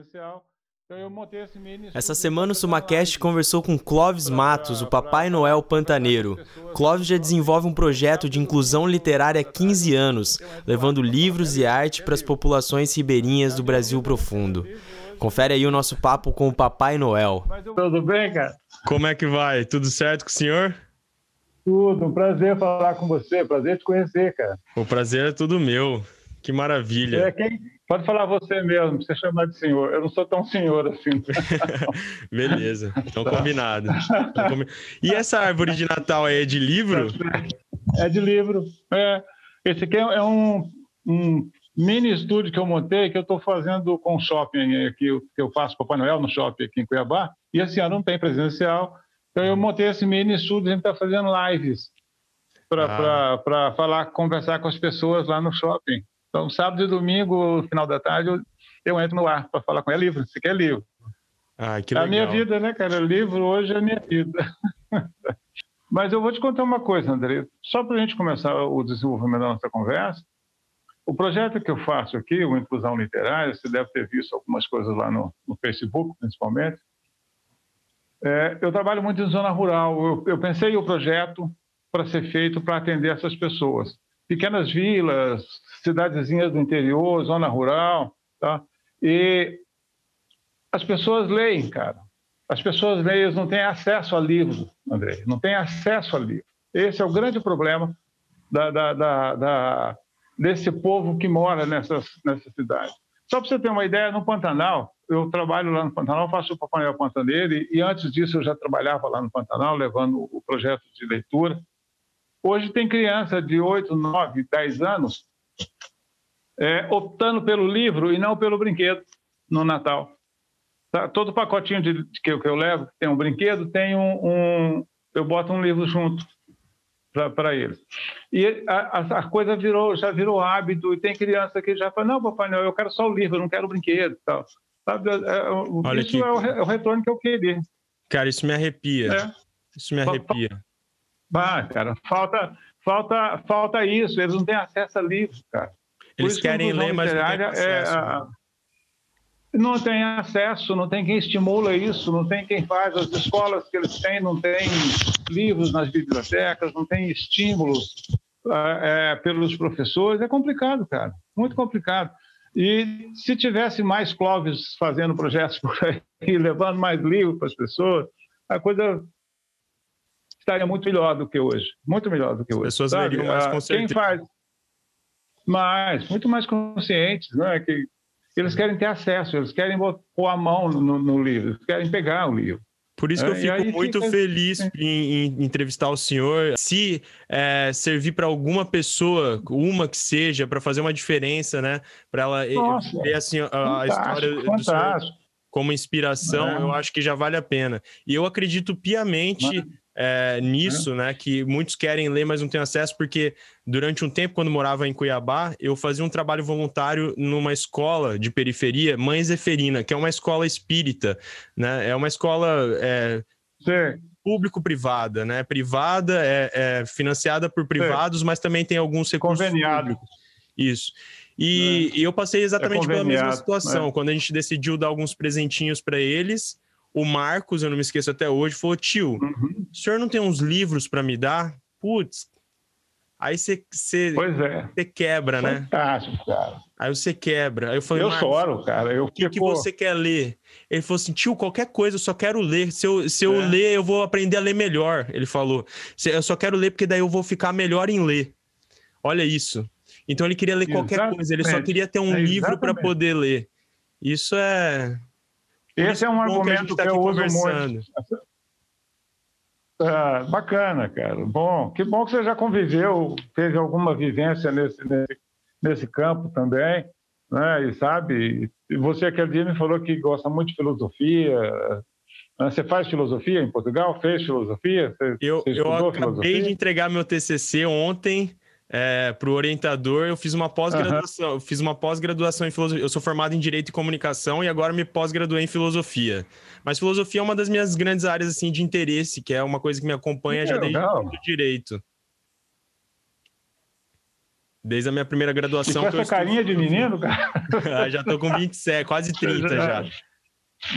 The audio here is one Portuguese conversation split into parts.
presencial. Então eu montei esse mini Essa semana o Sumacast conversou com Clóvis Matos, o Papai Noel Pantaneiro. Clóvis já desenvolve um projeto de inclusão literária há 15 anos, levando livros e arte para as populações ribeirinhas do Brasil profundo. Confere aí o nosso papo com o Papai Noel. Tudo bem, cara? Como é que vai? Tudo certo com o senhor? Tudo, um prazer falar com você, prazer te conhecer, cara. O prazer é tudo meu. Que maravilha. É, quem... Pode falar você mesmo, você chamar de senhor. Eu não sou tão senhor assim. Beleza, então combinado. E essa árvore de Natal aí é de livro? É de livro. É. Esse aqui é um, um mini estúdio que eu montei, que eu estou fazendo com o shopping aqui, que eu faço Papai Noel no shopping aqui em Cuiabá. E esse ano não tem presencial. Então eu montei esse mini estúdio, a gente está fazendo lives para ah. falar, conversar com as pessoas lá no shopping. Então, sábado e domingo, final da tarde, eu, eu entro no ar para falar com ele. É livro, você quer livro. Ah, que legal. É a minha vida, né, cara? Livro hoje é a minha vida. Mas eu vou te contar uma coisa, André. Só para a gente começar o desenvolvimento da nossa conversa, o projeto que eu faço aqui, o Inclusão Literária, você deve ter visto algumas coisas lá no, no Facebook, principalmente. É, eu trabalho muito em zona rural. Eu, eu pensei o projeto para ser feito para atender essas pessoas. Pequenas vilas, cidadezinhas do interior, zona rural, tá? E as pessoas leem, cara. As pessoas leem, eles não têm acesso a livro, André, não têm acesso a livro. Esse é o grande problema da, da, da, da desse povo que mora nessas, nessa cidade. Só para você ter uma ideia, no Pantanal, eu trabalho lá no Pantanal, faço o Papai Noel Pantaneiro, e antes disso eu já trabalhava lá no Pantanal, levando o projeto de leitura. Hoje tem criança de 8, 9, 10 anos é, optando pelo livro e não pelo brinquedo no Natal. Tá? Todo pacotinho de, de que, eu, que, eu levo, tem um brinquedo, tem um, um eu boto um livro junto para eles. E a, a, coisa virou, já virou hábito, e tem criança que já fala, não, papai, não, eu quero só o livro, eu não quero o brinquedo. Tal. Sabe? É, é, Olha isso é o, é o, retorno que eu queria. Cara, isso me arrepia. É. Isso me arrepia. Bah, cara, falta, falta, falta isso, eles não têm acesso a livros, cara. Eles querem ler, mas não têm acesso. É? Não tem acesso, não tem quem estimula isso, não tem quem faz. As escolas que eles têm não têm livros nas bibliotecas, não tem estímulos é, pelos professores. É complicado, cara, muito complicado. E se tivesse mais Clóvis fazendo projetos por aí, levando mais livros para as pessoas, a coisa estaria muito melhor do que hoje. Muito melhor do que hoje. As pessoas sabe? leriam mais com Quem faz mais, muito mais conscientes, né? que eles querem ter acesso, eles querem pôr a mão no, no livro, eles querem pegar o livro. Por isso que eu é, fico muito fica... feliz em, em, entrevistar o senhor. Se é, servir para alguma pessoa, uma que seja, para fazer uma diferença, né? Para ela Nossa, ver assim, a, a história do senhor como inspiração, é. eu acho que já vale a pena. E eu acredito piamente é, nisso, né? Que muitos querem ler, mas não têm acesso, porque durante um tempo, quando morava em Cuiabá, eu fazia um trabalho voluntário numa escola de periferia, Mãe Zeferina, que é uma escola espírita, né? É uma escola é, público-privada, né? Privada, é, é financiada por privados, Sim. mas também tem alguns recursos Conveniado. públicos. Isso. E, é. e, eu passei exatamente pela mesma situação, né? quando a gente decidiu dar alguns presentinhos para eles o Marcos, eu não me esqueço até hoje, falou: tio, uhum. o senhor não tem uns livros para me dar? Putz. Aí você é. quebra, né? Fantástico, cara. Aí você quebra. Aí eu falei, eu choro, cara. Eu, o que, que você quer ler? Ele falou assim, tio, qualquer coisa, eu só quero ler. Se eu, se eu é. ler, eu vou aprender a ler melhor. Ele falou. Eu só quero ler porque daí eu vou ficar melhor em ler. Olha isso. Então ele queria ler exatamente. qualquer coisa, ele só queria ter um é, livro para poder ler. Isso é esse é um argumento que, tá que eu uso muito. Ah, bacana, cara. Bom, que bom que você já conviveu, teve alguma vivência nesse, nesse, nesse campo também, né? E sabe, você aquele dia me falou que gosta muito de filosofia. Né? Você faz filosofia em Portugal? Fez filosofia? Você, eu você eu acabei filosofia? de entregar meu TCC ontem é, para o orientador, eu fiz uma pós-graduação. Uhum. Fiz uma pós-graduação em filosofia. Eu sou formado em direito e comunicação e agora me pós-graduei em filosofia. Mas filosofia é uma das minhas grandes áreas assim de interesse, que é uma coisa que me acompanha que já desde o direito. Desde a minha primeira graduação. E com essa carinha de menino, cara? Ah, já tô com 27, quase 30 já. já.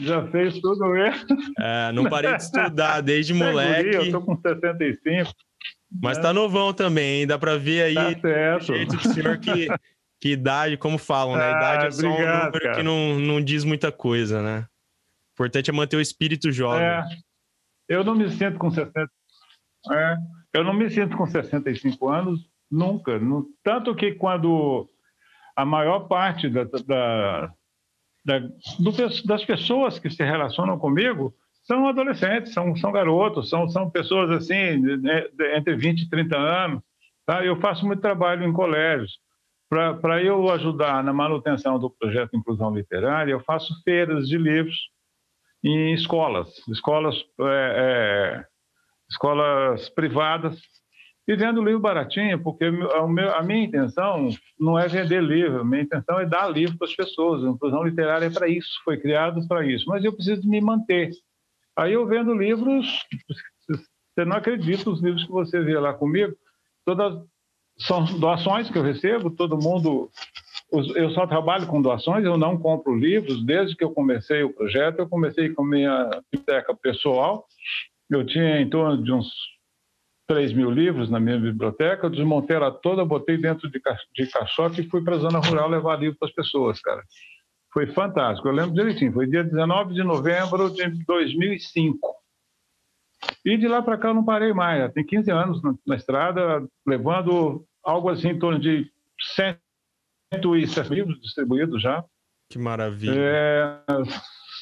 Já fez tudo isso. É, não parei de estudar desde moleque. eu tô com 65. Mas tá novão também, dá para ver aí tá certo. o jeito do senhor que, que idade, como falam, né? Idade ah, é só obrigado, um número cara. que não, não diz muita coisa, né? O importante é manter o espírito jovem. É, eu não me sinto com 60. É, eu não me sinto com 65 anos nunca. Tanto que quando a maior parte da, da, da, do, das pessoas que se relacionam comigo são adolescentes, são, são garotos, são, são pessoas assim, né, entre 20 e 30 anos. Tá? Eu faço muito trabalho em colégios. Para eu ajudar na manutenção do projeto Inclusão Literária, eu faço feiras de livros em escolas, escolas, é, é, escolas privadas, e vendo livro baratinho, porque a, minha intenção não é vender livro, a minha intenção é dar livro para as pessoas. A inclusão literária é para isso, foi criado para isso. Mas eu preciso me manter. Aí eu vendo livros, você não acredita os livros que você vê lá comigo, todas são doações que eu recebo, todo mundo. Eu só trabalho com doações, eu não compro livros. Desde que eu comecei o projeto, eu comecei com minha biblioteca pessoal. Eu tinha em torno de uns 3 mil livros na minha biblioteca, eu desmontei ela toda, botei dentro de, de caixote e fui para a zona rural levar livro para as pessoas, cara. Foi fantástico, eu lembro direitinho, foi dia 19 de novembro de 2005. E de lá para cá eu não parei mais, tem 15 anos na, na, estrada, levando algo assim em torno de 107 livros distribuídos já. Que maravilha. É,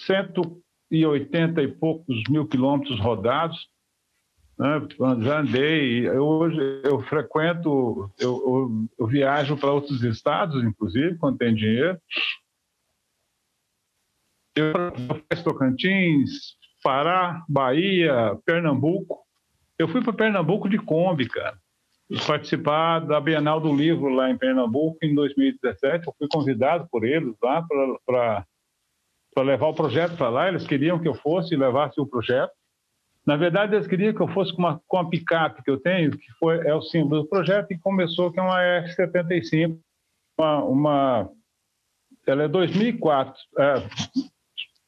180 e poucos mil quilômetros rodados né? já andei, eu, hoje eu frequento, eu, eu, eu viajo para outros estados, inclusive, quando tem dinheiro. Eu faço Tocantins, Pará, Bahia, Pernambuco. Eu fui para Pernambuco de Kombi, cara. Participar da Bienal do Livro lá em Pernambuco em 2017. Eu fui convidado por eles lá para levar o projeto para lá. Eles queriam que eu fosse e levasse o projeto. Na verdade, eles queriam que eu fosse com uma, com a picape que eu tenho, que foi, é o símbolo do projeto, e começou que é uma F-75, uma, uma, ela é 2004, é,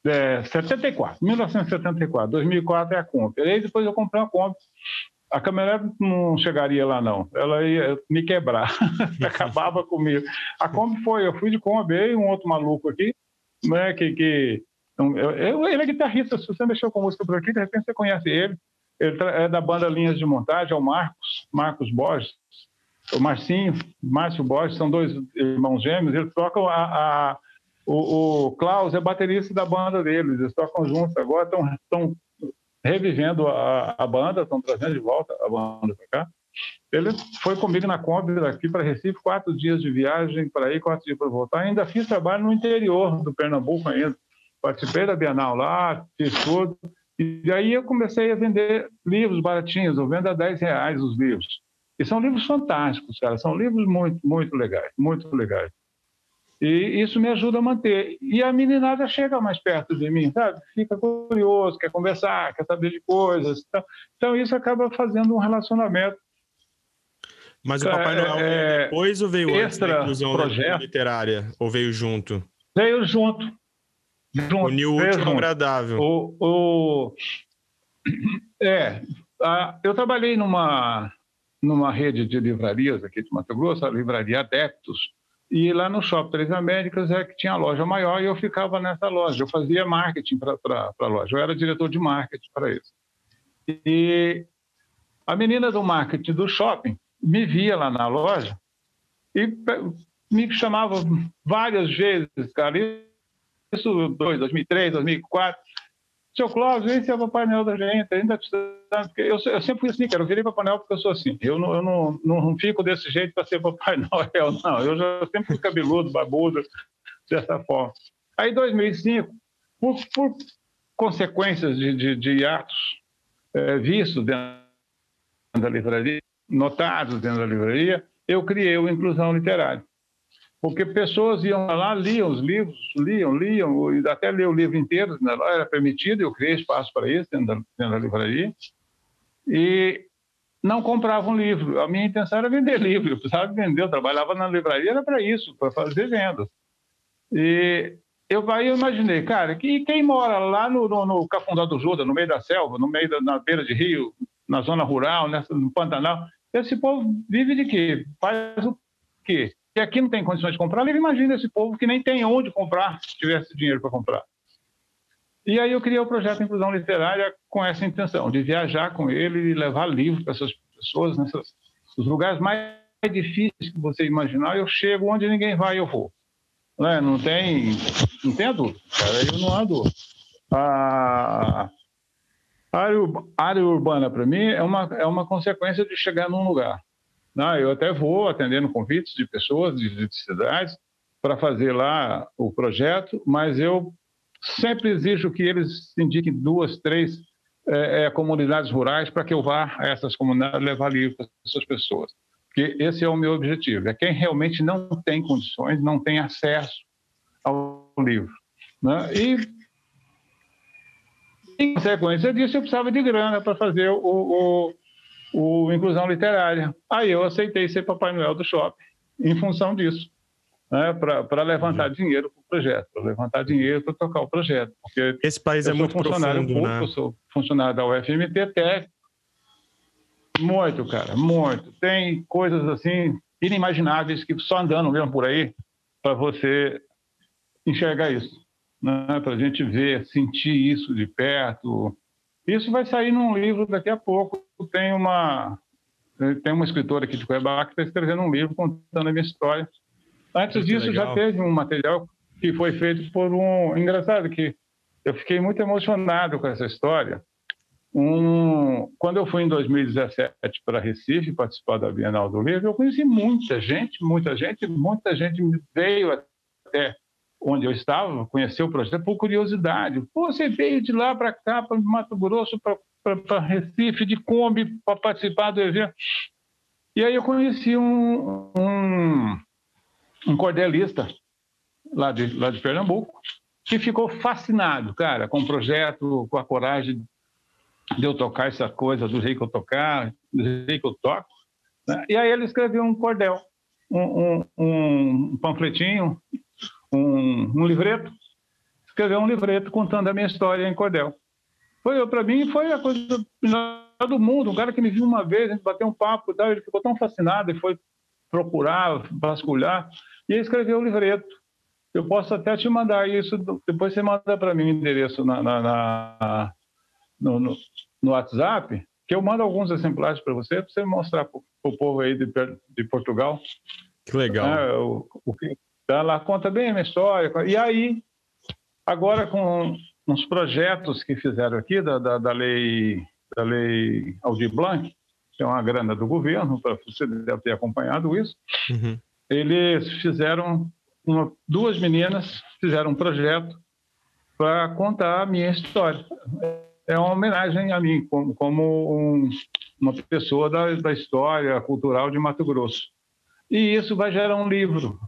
é, 74, 1974, 2004 é a Kombi. Aí depois eu comprei uma Kombi. A caminhonete não chegaria lá, não. Ela ia me quebrar, acabava comigo. A Kombi foi, eu fui de Kombi, e um outro maluco aqui, né, que, que eu, eu, ele é guitarrista, se você mexeu com música por aqui, de repente você conhece ele. Ele é da banda Linhas de Montagem, é o Marcos, Marcos Borges. O Marcinho, Márcio Borges, são dois irmãos gêmeos. Eles tocam a, a o, o, Klaus é baterista da banda deles, eles tocam juntos agora, estão revivendo a, a banda, estão trazendo de volta a banda para cá. Ele foi comigo na Kombi daqui para Recife, quatro dias de viagem para ir, quatro dias para voltar. Ainda fiz trabalho no interior do Pernambuco ainda participei da Bienal lá, fiz tudo. E aí eu comecei a vender livros baratinhos, eu vendo a 10 reais os livros. E são livros fantásticos, cara, são livros muito, muito legais, muito legais. E isso me ajuda a manter. E a meninada chega mais perto de mim, sabe? Fica curioso, quer conversar, quer saber de coisas. Então, isso acaba fazendo um relacionamento. Mas o Papai Noel é, depois ou veio antes da inclusão projeto, literária? Ou veio junto? Veio junto. Junto, Uniu o útil agradável. O, o, é, a, eu trabalhei numa, numa rede de livrarias aqui de Mato Grosso, a Livraria Adeptos, e lá no Shopping Três Américas é que tinha a loja maior e eu ficava nessa loja. Eu fazia marketing para a loja, eu era diretor de marketing para isso. E a menina do marketing do shopping me via lá na loja e me chamava várias vezes, cara, isso 2003, 2004. Seu Cláudio, esse é o Papai Noel da gente, ainda porque eu, eu sempre fui assim, cara, eu virei Papai Noel porque eu sou assim. Eu não, eu não, não fico desse jeito para ser Papai Noel, não. Eu já sempre fui cabeludo, babudo, dessa forma. Aí, em 2005, por, por consequências de, de, de atos é, vistos dentro da livraria, notados dentro da livraria, eu criei o Inclusão Literária porque pessoas iam lá, liam os livros, liam, liam, até ler o livro inteiro, né? era permitido, eu criei espaço para isso dentro da, dentro da livraria. E não compravam livro. A minha intenção era vender livro, eu precisava vender, eu trabalhava na livraria, era para isso, para fazer vendas. E eu, aí eu imaginei, cara, que quem mora lá no, no, no Cafundó do Juda, no meio da selva, no meio da na beira de rio, na zona rural, nessa, no Pantanal, esse povo vive de quê? Faz o quê? Que aqui não tem condições de comprar livro, imagina esse povo que nem tem onde comprar, se tivesse dinheiro para comprar. E aí eu criei o projeto Inclusão Literária com essa intenção, de viajar com ele e levar livro para essas pessoas, nesses lugares mais difíceis que você imaginar, eu chego onde ninguém vai, eu vou. Não, é? não tem, não tem adulto, cara, eu não ando. A área, área urbana, para mim, é uma, é uma consequência de chegar num lugar. Não, eu até vou atendendo convites de pessoas de, de cidades para fazer lá o projeto, mas eu sempre exijo que eles indiquem duas, três é, é, comunidades rurais para que eu vá a essas comunidades levar livro para essas pessoas. Porque esse é o meu objetivo, é quem realmente não tem condições, não tem acesso ao livro. Né? E, em consequência disso, eu precisava de grana para fazer o, o, o Inclusão Literária. Aí eu aceitei ser Papai Noel do shopping, em função disso né, para levantar uhum. dinheiro para o projeto, para levantar dinheiro para tocar o projeto. Porque Esse país é muito funcionário profundo, público, né? Eu sou funcionário da UFMT Tech. Muito, cara, muito. Tem coisas assim inimagináveis que só andando mesmo por aí para você enxergar isso, né? para a gente ver, sentir isso de perto. Isso vai sair num livro daqui a pouco. Tem uma tem uma escritora aqui de Cuiabá que está escrevendo um livro contando a minha história Antes muito disso, legal. já teve um material que foi feito por um. Engraçado que eu fiquei muito emocionado com essa história. Um... Quando eu fui em 2017 para Recife participar da Bienal do Livro, eu conheci muita gente, muita gente, muita gente veio até onde eu estava, conheceu o projeto por curiosidade. Pô, você veio de lá para cá, para Mato Grosso, para Recife, de Kombi, para participar do evento. E aí eu conheci um, um, um cordelista lá de, lá de Pernambuco, que ficou fascinado, cara, com o projeto, com a coragem de eu tocar essa coisa do jeito que eu tocar, do jeito que eu toco. Né? E aí ele escreveu um cordel, um, um, um panfletinho, um, um, livreto, escreveu um livreto contando a minha história em cordel. Foi para mim foi a coisa melhor do mundo. Um cara que me viu uma vez, a gente bateu um papo, ele ficou tão fascinado e foi procurar, vasculhar. E escreveu o livreto. Eu posso até te mandar isso, depois você manda para mim o endereço na, na, na no, no, no, WhatsApp, que eu mando alguns exemplares para você, para você mostrar para o povo aí de, de Portugal. Que legal. É, o, o que, ela conta bem a minha história. E aí, agora com uns projetos que fizeram aqui da, da, da lei da lei Aldir Blanc, que é uma grana do governo, você deve ter acompanhado isso. Uhum eles fizeram uma, duas meninas fizeram um projeto para contar a minha história. É uma homenagem a mim, como, como um, uma pessoa da, da história cultural de Mato Grosso. E isso vai gerar um livro.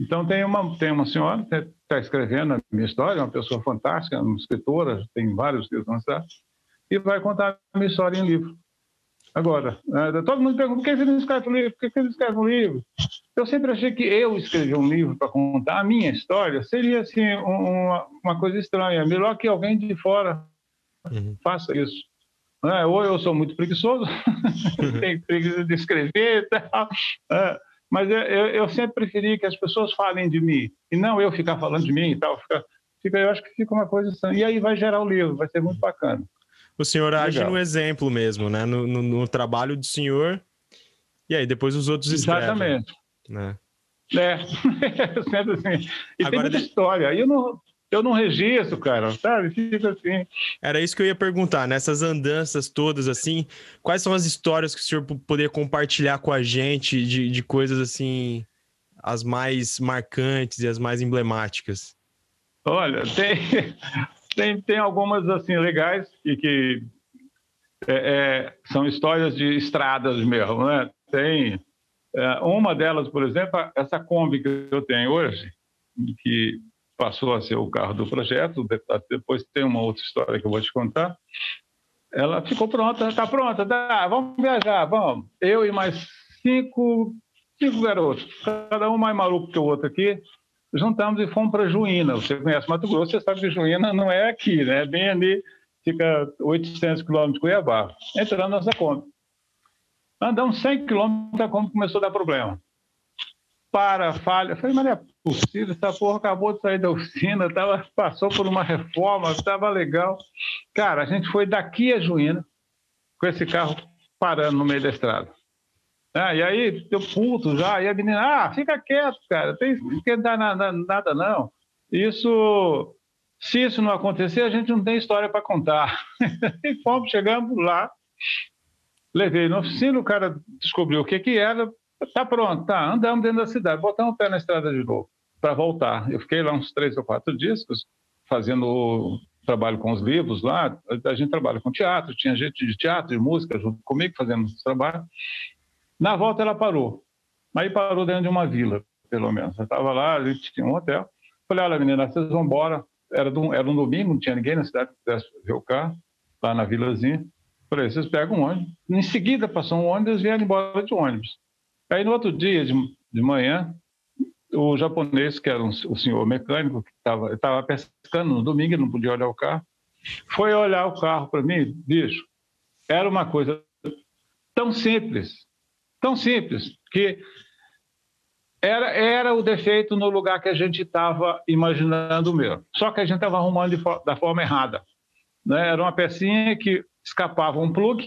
Então, tem uma, tem uma senhora que está escrevendo a minha história, uma pessoa fantástica, uma escritora, tem vários livros lançados, e vai contar a minha história em livro. Agora, é, todo mundo pergunta por que você não escreve um livro? Por que você não escreve um livro? Eu sempre achei que eu escrever um livro para contar a minha história seria assim uma, uma coisa estranha. Melhor que alguém de fora uhum. faça isso. É, ou eu sou muito preguiçoso, uhum. tenho preguiça de escrever e tal. Mas eu, eu, sempre preferi que as pessoas falem de mim e não eu ficar falando de mim e tal. Fica, fica, eu acho que fica uma coisa estranha. E aí vai gerar o livro, vai ser muito bacana o senhor age Legal. no exemplo mesmo, né? No, no, no, trabalho do senhor. E aí, depois os outros escrevem. Exatamente. Né? É, sempre assim. E Agora, tem muita de... história. Aí eu não, eu não registro, cara, sabe? Fica assim. Era isso que eu ia perguntar. Nessas andanças todas, assim, quais são as histórias que o senhor poderia compartilhar com a gente de, de coisas assim, as mais marcantes e as mais emblemáticas? Olha, tem, tem, tem algumas assim legais e que é, é, são histórias de estradas mesmo, né? Tem é, uma delas, por exemplo, essa Kombi que eu tenho hoje, que passou a ser o carro do projeto. Depois tem uma outra história que eu vou te contar. ela ficou pronta, está pronta, tá, vamos viajar, vamos. Eu e mais cinco, cinco garotos, cada um mais maluco que o outro aqui, juntamos e fomos para Juína. Você conhece Mato Grosso, você sabe que Juína não é aqui, né? É bem ali, fica 800 quilômetros de Cuiabá. Entrando nessa Kombi. Andamos 100 quilômetros, a Kombi começou a dar problema. Para, falha. Eu falei, mas não é possível, essa porra acabou de sair da oficina, tava, passou por uma reforma, estava legal. Cara, a gente foi daqui a Juína, com esse carro parando no meio da estrada. Ah, e aí, eu puto já, e a menina, ah, fica quieto, cara, tem que dar nada, nada não. Isso, se isso não acontecer, a gente não tem história para contar. e fomos, chegamos lá, levei na oficina, o cara descobriu o que que era, tá pronto, tá, andamos dentro da cidade, botamos o pé na estrada de novo, para voltar. Eu fiquei lá uns três ou quatro dias, fazendo trabalho com os livros lá, a gente trabalha com teatro, tinha gente de teatro, de música junto comigo fazendo esse trabalho. Na volta ela parou. Aí parou dentro de uma vila, pelo menos. Eu estava lá, a gente tinha um hotel. Falei, olha, menina, vocês vão embora. Era, do, era um domingo, não tinha ninguém na cidade que pudesse ver o carro, lá na vilazinha. Falei, vocês pegam um ônibus. Em seguida passou um ônibus e vieram embora de ônibus. Aí no outro dia, de, de manhã, o japonês, que era um, o senhor mecânico, que estava tava pescando no domingo, não podia olhar o carro, foi olhar o carro para mim, bicho. Era uma coisa tão simples, Tão simples, que era, era o defeito no lugar que a gente estava imaginando mesmo. Só que a gente estava arrumando de, da forma errada. Né? Era uma pecinha que escapava um plug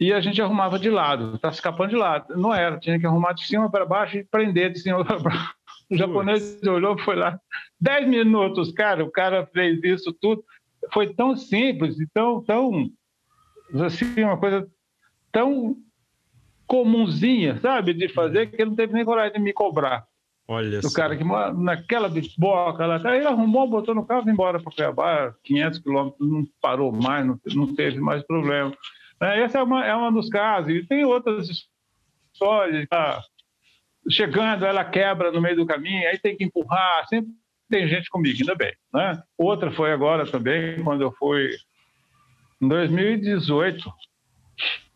e a gente arrumava de lado. Está escapando de lado. Não era, tinha que arrumar de cima para baixo e prender de cima para baixo. O japonês olhou foi lá. Dez minutos, cara, o cara fez isso tudo. Foi tão simples e tão, tão assim, uma coisa tão comunzinha, sabe, de fazer, que ele não teve nem coragem de me cobrar. Olha O cara que naquela bisboca lá, ele arrumou, botou no carro e foi embora para Cuiabá, 500 quilômetros, não parou mais, não, não teve mais problema. É, esse é, uma, é um dos casos. E tem outras histórias. Tá chegando, ela quebra no meio do caminho, aí tem que empurrar. Sempre tem gente comigo, ainda bem. Né? Outra foi agora também, quando eu fui em 2018,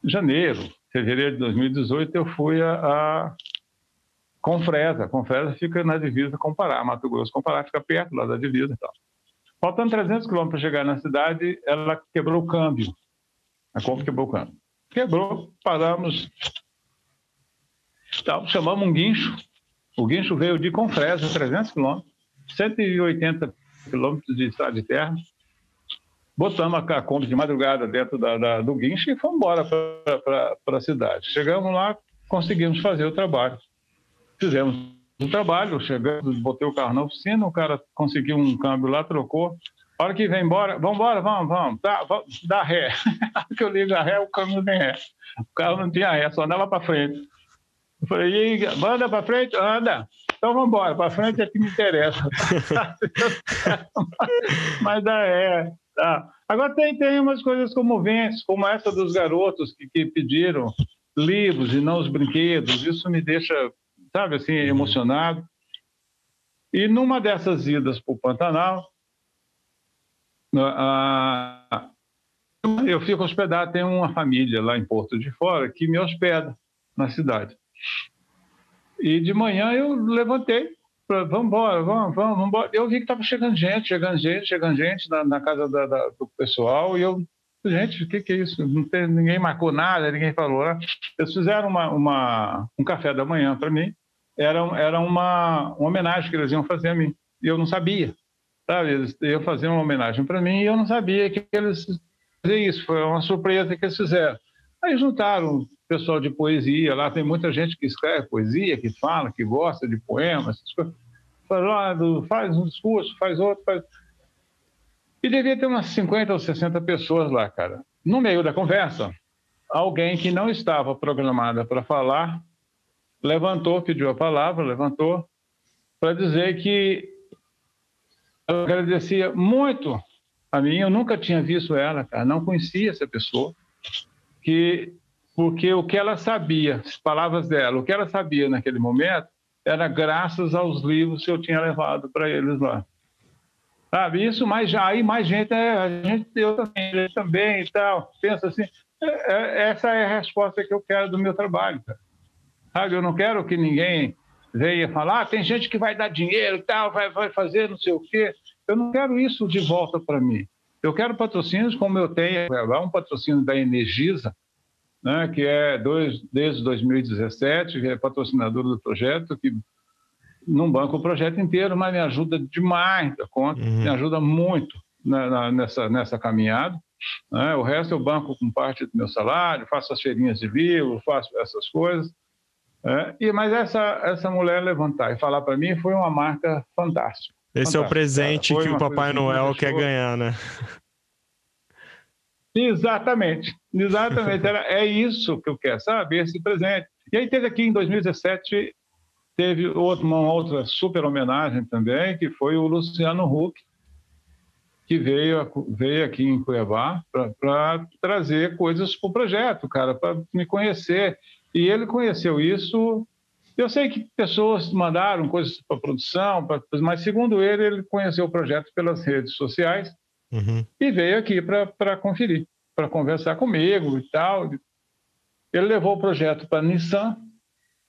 janeiro fevereiro de 2018, eu fui a, a Confresa. Confresa fica na divisa com Pará, Mato Grosso com Pará, fica perto lá da divisa e tal. Faltando 300 quilômetros para chegar na cidade, ela quebrou o câmbio. A Kombi quebrou o câmbio. Quebrou, paramos. Então, chamamos um guincho. O guincho veio de Confresa, 300 quilômetros, 180 quilômetros de estrada de terra botamos a Kombi de madrugada dentro da, da, do guincho e fomos embora para a cidade. Chegamos lá, conseguimos fazer o trabalho. Fizemos o trabalho, chegamos, botei o carro na oficina, o cara conseguiu um câmbio lá, trocou. A hora que vem embora, vamos embora, vamos, vamos, dá, dá ré. A hora que eu ligo a ré, o câmbio não tem ré. O carro não tinha ré, só andava para frente. Eu falei, anda para frente? Anda. Então vamos embora, para frente é que me interessa. Mas dá ré. Tá. Agora tem, tem umas coisas comoventes, como essa dos garotos que, que pediram livros e não os brinquedos. Isso me deixa, sabe, assim, emocionado. E numa dessas idas para o Pantanal, eu fico hospedado, tem uma família lá em Porto de Fora que me hospeda na cidade. E de manhã eu levantei, vamos embora, vamos, vamos, embora. Eu vi que estava chegando gente, chegando gente, chegando gente na, na casa da, da, do pessoal, e eu, gente, o que, que é isso? Não tem, ninguém marcou nada, ninguém falou. Né? Eles fizeram uma, uma, um café da manhã para mim, era, era uma, uma homenagem que eles iam fazer a mim, e eu não sabia. Sabe? Eles iam fazer uma homenagem para mim e eu não sabia que eles fazer isso, foi uma surpresa que eles fizeram. Aí juntaram pessoal de poesia, lá tem muita gente que escreve poesia, que fala, que gosta de poemas, essas coisas faz um discurso, faz outro, faz... E devia ter umas 50 ou 60 pessoas lá, cara. No meio da conversa, alguém que não estava programada para falar levantou, pediu a palavra, levantou para dizer que ela agradecia muito a mim, eu nunca tinha visto ela, cara, não conhecia essa pessoa, que porque o que ela sabia, as palavras dela, o que ela sabia naquele momento, era graças aos livros que eu tinha levado para eles lá. Sabe, isso, mas já aí mais gente, é, a gente, eu também, eu também e tal, pensa assim, é, é, essa é a resposta que eu quero do meu trabalho, cara. Sabe, eu não quero que ninguém venha falar, ah, tem gente que vai dar dinheiro e tal, vai, vai fazer não sei o quê. Eu não quero isso de volta para mim. Eu quero patrocínios como eu tenho, um patrocínio da Energisa, né, que é dois, desde 2017, que é patrocinador do projeto, que não banca o projeto inteiro, mas me ajuda demais da conta, uhum. me ajuda muito na, na, nessa, nessa caminhada. Né? O resto eu banco com parte do meu salário, faço as feirinhas de livro, faço essas coisas. É, e, mas essa, essa mulher levantar e falar para mim foi uma marca fantástica. Esse fantástica, é o presente que o Papai Noel quer ganhar, né? Exatamente, exatamente. Era, é isso que eu quero, sabe? Esse presente. E aí teve aqui em 2017, teve outro, uma outra super homenagem também, que foi o Luciano Huck, que veio, veio aqui em Cuiabá para trazer coisas para o projeto, cara, para me conhecer. E ele conheceu isso. Eu sei que pessoas mandaram coisas para produção, pra, mas segundo ele, ele conheceu o projeto pelas redes sociais uhum. e veio aqui para conferir, para conversar comigo e tal. Ele levou o projeto para a Nissan.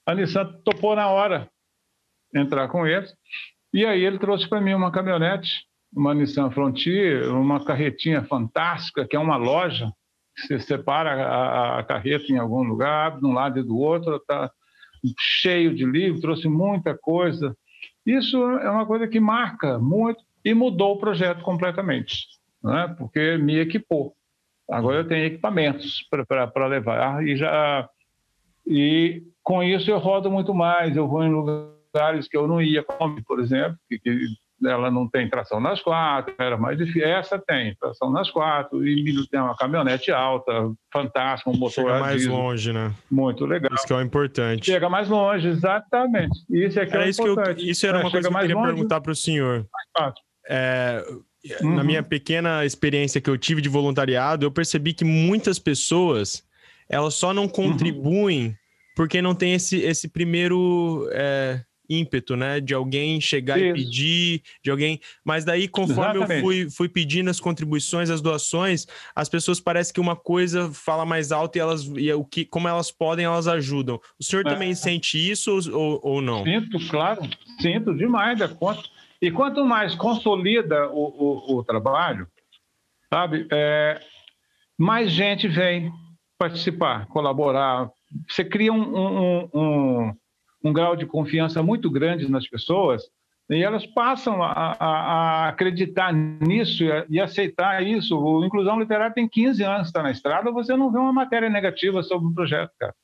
A Nissan topou na hora entrar com eles. E aí ele trouxe para mim uma caminhonete uma Nissan Frontier, uma carretinha fantástica, que é uma loja. Você separa a, a carreta em algum lugar, abre de um lado e do outro, está cheio de livro, trouxe muita coisa. Isso é uma coisa que marca muito e mudou o projeto completamente, né? porque me equipou. Agora eu tenho equipamentos para levar e já e com isso eu rodo muito mais. Eu vou em lugares que eu não ia, como por exemplo, que, que ela não tem tração nas quatro, era mais difícil. Essa tem tração nas quatro e tem uma caminhonete alta, fantástica, um motor Chega mais longe, né? Muito legal. Isso que é o importante. Chega mais longe, exatamente. Isso é que é, isso importante. Que eu, isso era uma é, coisa que eu queria longe, perguntar para o senhor. É, uhum. Na minha pequena experiência que eu tive de voluntariado, eu percebi que muitas pessoas elas só não uhum. contribuem uhum. porque não tem esse, esse primeiro é, ímpeto, né? De alguém chegar Isso. e pedir, de alguém. Mas daí, conforme Exatamente. eu fui, fui pedindo as contribuições, as doações, as pessoas parecem que uma coisa fala mais alto e elas e o que, como elas podem, elas ajudam. O senhor é. também sente isso ou, ou não? Sinto, claro, sinto demais da conta. E quanto mais consolida o, o, o trabalho, sabe, é, mais gente vem participar, colaborar. Você cria um, um, um um grau de confiança muito grande nas pessoas e elas passam a, a, a acreditar nisso e, e, aceitar isso. O Inclusão Literária tem 15 anos, está na estrada, você não vê uma matéria negativa sobre o projeto, cara.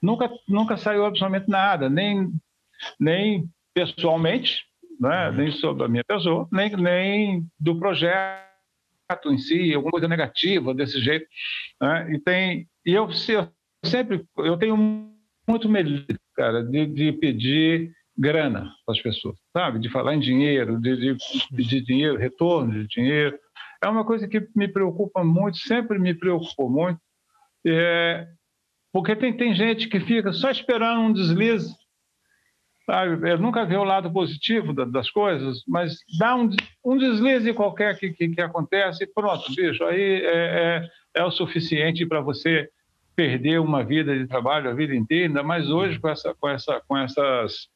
Nunca, nunca saiu absolutamente nada, nem, nem pessoalmente, né? Uhum. nem sobre a minha pessoa, nem, nem do projeto em si, alguma coisa negativa desse jeito. Né? E, tem, e eu, eu sempre eu tenho muito medo cara, de, de pedir grana para as pessoas, sabe? De falar em dinheiro, de, de pedir dinheiro, retorno de dinheiro. É uma coisa que me preocupa muito, sempre me preocupou muito, é, porque tem, tem gente que fica só esperando um deslize, sabe? Eu nunca vê o lado positivo da, das coisas, mas dá um, um deslize qualquer que, que, que acontece e pronto, bicho, aí é, é, é o suficiente para você perder uma vida de trabalho a vida inteira, ainda mais hoje uhum. com, essa, com, essa, com essas.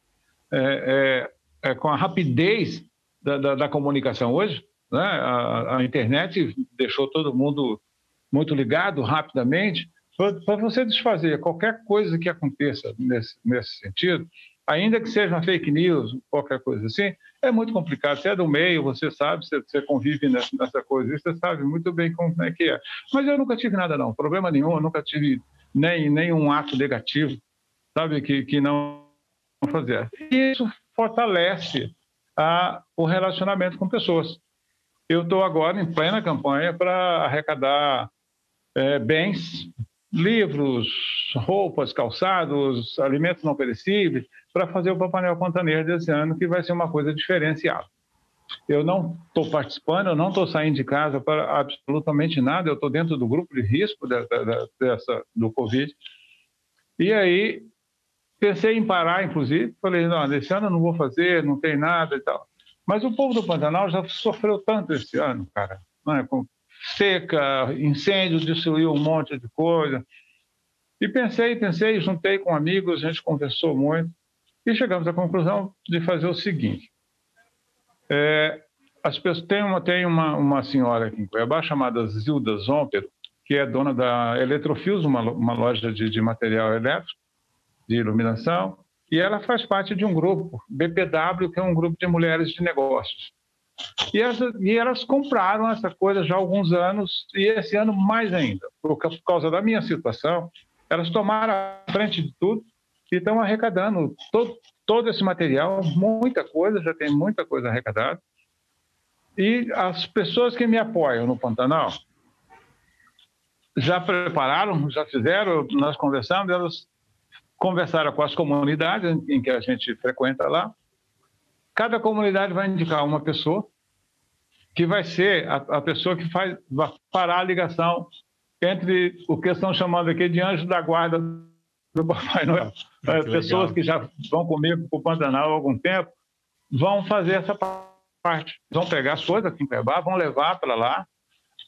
É, é, é, com a rapidez da, da, da comunicação hoje, né? A, a, internet deixou todo mundo muito ligado rapidamente. Para você desfazer qualquer coisa que aconteça nesse, nesse sentido, ainda que seja uma fake news, qualquer coisa assim, é muito complicado. Você é do meio, você sabe, você, você convive nessa, nessa coisa, você sabe muito bem como é que é. Mas eu nunca tive nada, não, problema nenhum, eu nunca tive nem, nem um ato negativo, sabe, que, que não fazer. E isso fortalece a, o relacionamento com pessoas. Eu estou agora em plena campanha para arrecadar é, bens, livros, roupas, calçados, alimentos não perecíveis, para fazer o Papai Noel Pantaneiro desse ano, que vai ser uma coisa diferenciada. Eu não estou participando, eu não estou saindo de casa para absolutamente nada, eu estou dentro do grupo de risco dessa, do Covid. E aí pensei em parar, inclusive, falei, não, esse ano eu não vou fazer, não tem nada e tal. Mas o povo do Pantanal já sofreu tanto esse ano, cara, né? com seca, incêndio, destruiu um monte de coisa. E pensei, pensei, juntei com amigos, a gente conversou muito e chegamos à conclusão de fazer o seguinte: é, as pessoas tem uma tem uma, uma senhora aqui em Cuiabá chamada Zilda Zompero, que é dona da Eletrofios, uma, uma loja de, de material elétrico, de iluminação, e ela faz parte de um grupo, BPW, que é um grupo de mulheres de negócios. E, e elas compraram essa coisa já há alguns anos, e esse ano mais ainda, por, por causa da minha situação, elas tomaram a frente de tudo e estão arrecadando todo, todo esse material, muita coisa, já tem muita coisa arrecadada. E as pessoas que me apoiam no Pantanal já prepararam, já fizeram, nós conversamos, elas conversaram com as comunidades em que a gente frequenta lá. Cada comunidade vai indicar uma pessoa que vai ser a, a pessoa que faz, vai parar a ligação entre o que estão chamando aqui de anjo da guarda do Papai Noel. Ah, que Pessoas legal. que já vão comigo para o Pantanal há algum tempo vão fazer essa parte. Vão pegar as coisas aqui em Cuiabá, vão levar para lá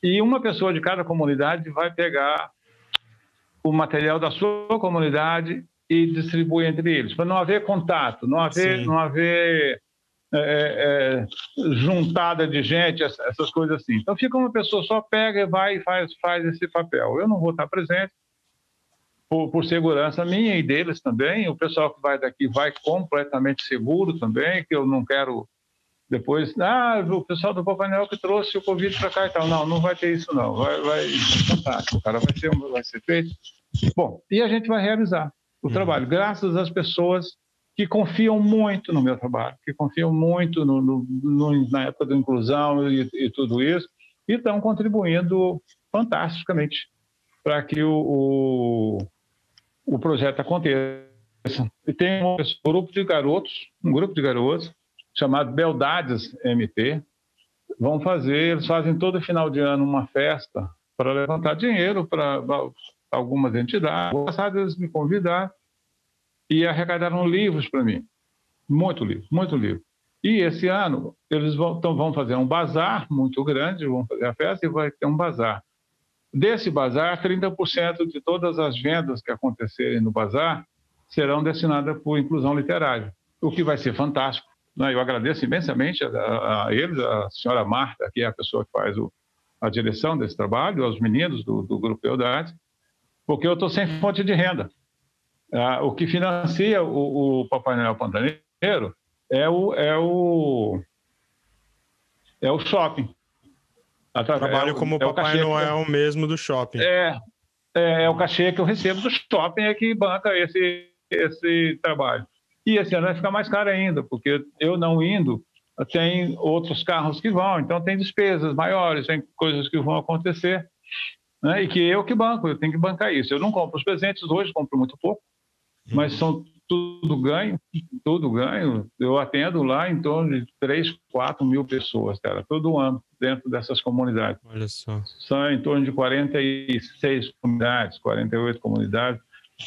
e uma pessoa de cada comunidade vai pegar o material da sua comunidade e distribuir entre eles, para não haver contato, não haver, não haver é, é, é, juntada de gente, essas coisas assim. Então fica uma pessoa só pega, vai e faz, faz esse papel. Eu não vou estar presente por, por, segurança minha e deles também. O pessoal que vai daqui vai completamente seguro também, que eu não quero depois, ah, o pessoal do Papai Noel que trouxe o Covid para cá e tal. Não, não vai ter isso não. Vai, vai fantástico, cara, vai ser, vai ser feito. Bom, e a gente vai realizar o uhum. trabalho, graças às pessoas que confiam muito no meu trabalho, que confiam muito no, no, no, na época da inclusão e, e, tudo isso, e estão contribuindo fantasticamente para que o, o, o, projeto aconteça. E tem um grupo de garotos, um grupo de garotos, chamado Beldades MT, vão fazer, eles fazem todo final de ano uma festa para levantar dinheiro para algumas entidades. Passado eles me convidaram e arrecadaram livros para mim. Muito livro, muito livro. E esse ano eles vão, então, vão fazer um bazar muito grande, vão fazer a festa e vai ter um bazar. Desse bazar, 30% de todas as vendas que acontecerem no bazar serão destinadas por inclusão literária, o que vai ser fantástico. Né? Eu agradeço imensamente a, a, eles, a senhora Marta, que é a pessoa que faz o, a direção desse trabalho, aos meninos do, do Grupo Eudade, porque eu estou sem fonte de renda. Ah, o que financia o, o Papai Noel Pantaneiro é o, é o, é o shopping. Trabalho é como o Papai Noel mesmo do shopping. É, é, é, o cachê que eu recebo do shopping é que banca esse, esse trabalho. E esse ano vai ficar mais caro ainda, porque eu não indo, tem outros carros que vão, então tem despesas maiores, tem coisas que vão acontecer, né? e que eu que banco, eu tenho que bancar isso. Eu não compro os presentes hoje, compro muito pouco, mas são tudo ganho, tudo ganho. Eu atendo lá em torno de 3, 4 mil pessoas, cara, todo ano, dentro dessas comunidades. Olha só. São em torno de 46 comunidades, 48 comunidades,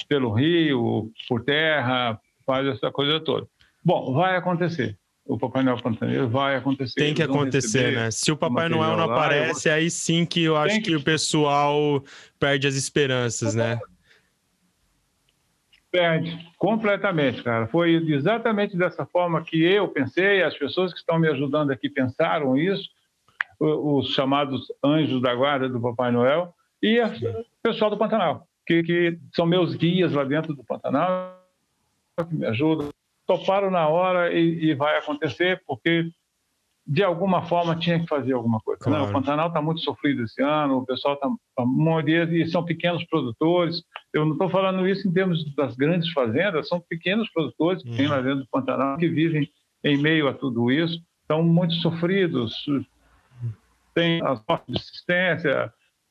pelo rio, por terra, faz essa coisa toda. Bom, vai acontecer. O Papai Noel Pantaneiro vai acontecer. Tem que acontecer, né? Se o Papai Noel não aparece, aí sim que eu acho que... que... o pessoal perde as esperanças, né? Perde, completamente, cara. Foi exatamente dessa forma que eu pensei, as pessoas que estão me ajudando aqui pensaram isso, os chamados anjos da guarda do Papai Noel, e o pessoal do Pantanal, que, que são meus guias lá dentro do Pantanal, que me ajudam, toparam na hora e, e, vai acontecer, porque de alguma forma tinha que fazer alguma coisa. Claro. Né? O Pantanal está muito sofrido esse ano, o pessoal está. A maioria e são pequenos produtores. Eu não estou falando isso em termos das grandes fazendas, são pequenos produtores que uhum. tem lá dentro do Pantanal que vivem em meio a tudo isso, estão muito sofridos, tem a falta de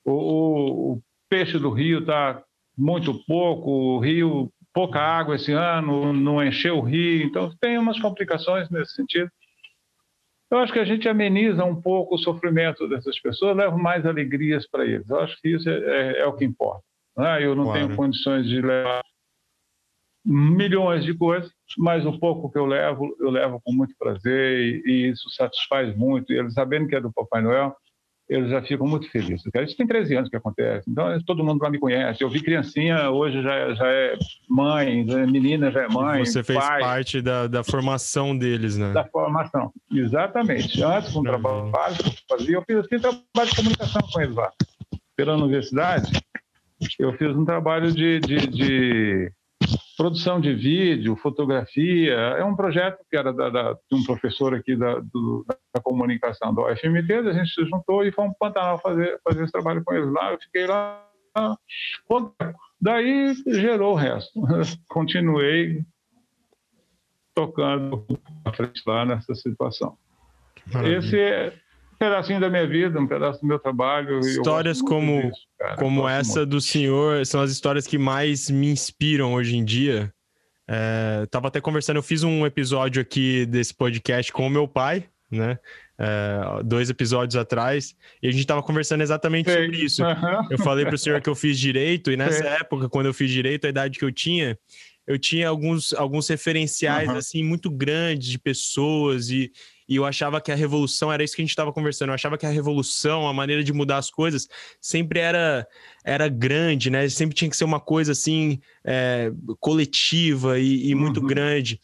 o, o peixe do rio está muito pouco, o rio pouca água esse ano, não encheu o rio, então tem umas complicações nesse sentido. Eu acho que a gente ameniza um pouco o sofrimento dessas pessoas, leva mais alegrias para eles. Eu acho que isso é, é, é o que importa. Né? Eu não claro. tenho condições de levar milhões de coisas, mas o pouco que eu levo, eu levo com muito prazer e, e isso satisfaz muito. E eles sabendo que é do Papai Noel, eles já ficam muito felizes. Isso tem 13 anos que acontece, então todo mundo lá me conhece. Eu vi criancinha, hoje já, já é mãe, já é menina já é mãe. Você fez pai, parte da, da formação deles, né? Da formação, exatamente. Antes, com o trabalho que eu fazia, eu fiz assim, trabalho de comunicação com eles lá. Pela universidade, eu fiz um trabalho de, de, de produção de vídeo, fotografia. É um projeto que era da, da, de um professor aqui da, do, da comunicação da UFMT, a gente se juntou e fomos para Pantanal fazer, fazer esse trabalho com eles lá. Eu fiquei lá. Daí gerou o resto. Continuei tocando à frente lá nessa situação. Maravilha. Esse é um pedacinho da minha vida, um pedaço do meu trabalho. Histórias como, disso, como essa muito. do senhor são as histórias que mais me inspiram hoje em dia. É, tava até conversando, eu fiz um episódio aqui desse podcast com o meu pai, né? É, dois episódios atrás, e a gente estava conversando exatamente Sei. sobre isso. Uhum. Eu falei para o senhor que eu fiz direito, e nessa Sei. época, quando eu fiz direito, a idade que eu tinha, eu tinha alguns, alguns referenciais uhum. assim muito grandes de pessoas e, e eu achava que a revolução era isso que a gente estava conversando. Eu achava que a revolução, a maneira de mudar as coisas, sempre era era grande, né? Sempre tinha que ser uma coisa assim é, coletiva e, e muito uhum. grande.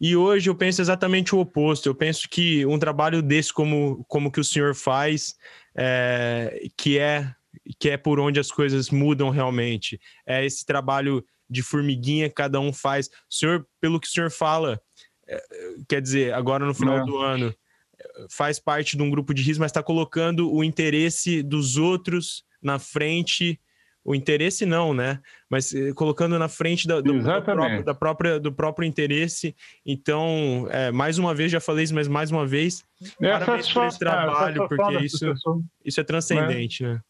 E hoje eu penso exatamente o oposto. Eu penso que um trabalho desse como como que o senhor faz, é, que é que é por onde as coisas mudam realmente. É esse trabalho de formiguinha que cada um faz. O senhor, pelo que o senhor fala, quer dizer, agora no final Não. do ano, faz parte de um grupo de risco, mas está colocando o interesse dos outros na frente. O interesse não, né? Mas eh, colocando na frente da, do, do, próprio, da própria, do próprio interesse. Então, é, mais uma vez, já falei isso, mas mais uma vez, é parabéns por esse trabalho, porque isso, isso é transcendente, né?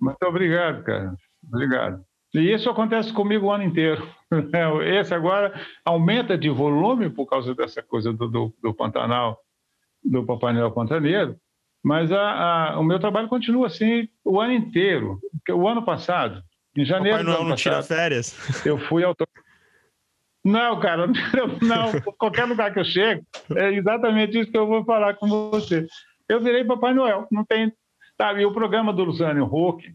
Muito obrigado, cara. Obrigado. E isso acontece comigo o ano inteiro. Esse agora aumenta de volume por causa dessa coisa do, do, do Pantanal, do Papai Noel Pantaneiro, mas a, a, o meu trabalho continua assim o ano inteiro. O ano passado, em janeiro. Papai Noel não passado, tira férias? Eu fui autor. Não, cara, não. Qualquer lugar que eu chego, é exatamente isso que eu vou falar com você. Eu virei Papai Noel, não tem. Tá, e o programa do Luciano Huck,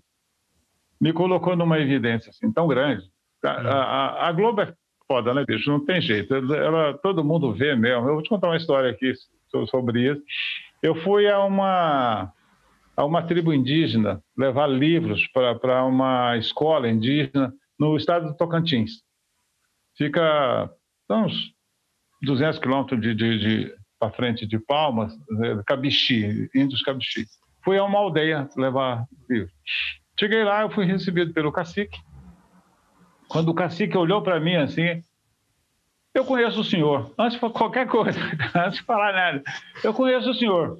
me colocou numa evidência assim, tão grande. A, a, a, Globo é foda, né, bicho? Não tem jeito. Ela, todo mundo vê mesmo. Eu vou te contar uma história aqui sobre isso. Eu fui a uma, a uma tribo indígena levar livros para uma escola indígena no estado do Tocantins. Fica uns 200 quilômetros de, de, de para frente de Palmas, Cabixi, Índios Cabixi. Fui a uma aldeia levar livros. Cheguei lá, eu fui recebido pelo cacique. Quando o cacique olhou para mim assim, eu conheço o senhor. Antes de qualquer coisa, antes de falar nada, eu conheço o senhor.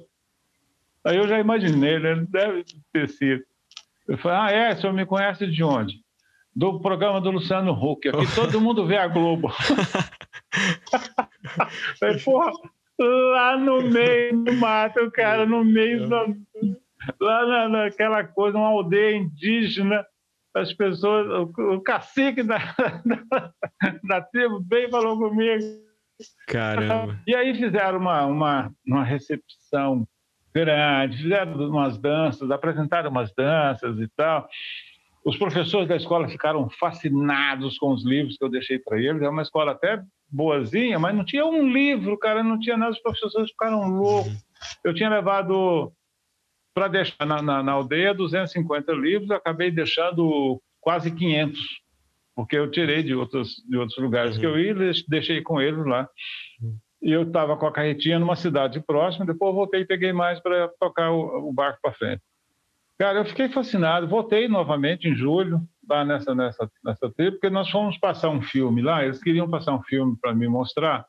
Aí eu já imaginei, né? Deve ter sido. Eu falei, ah, é? O senhor me conhece de onde? Do programa do Luciano Huck. Aqui todo mundo vê a Globo. Falei, porra, lá no meio do mato, cara, no meio da lá na, naquela coisa, uma aldeia indígena, as pessoas, o, o cacique da, da, da tribo bem falou comigo. Caramba! E aí fizeram uma, uma, uma recepção grande, fizeram umas danças, apresentaram umas danças e tal. Os professores da escola ficaram fascinados com os livros que eu deixei para eles. É uma escola até boazinha, mas não tinha um livro, cara, não tinha nada. Os professores ficaram loucos. Eu tinha levado para deixar na, na, na, aldeia 250 livros, acabei deixando quase 500, porque eu tirei de outros, de outros lugares uhum. que eu ia e deixei com eles lá. Uhum. E eu estava com a carretinha numa cidade próxima, depois voltei e peguei mais para tocar o, o barco para frente. Cara, eu fiquei fascinado, voltei novamente em julho, lá nessa, nessa, nessa porque nós fomos passar um filme lá, eles queriam passar um filme para me mostrar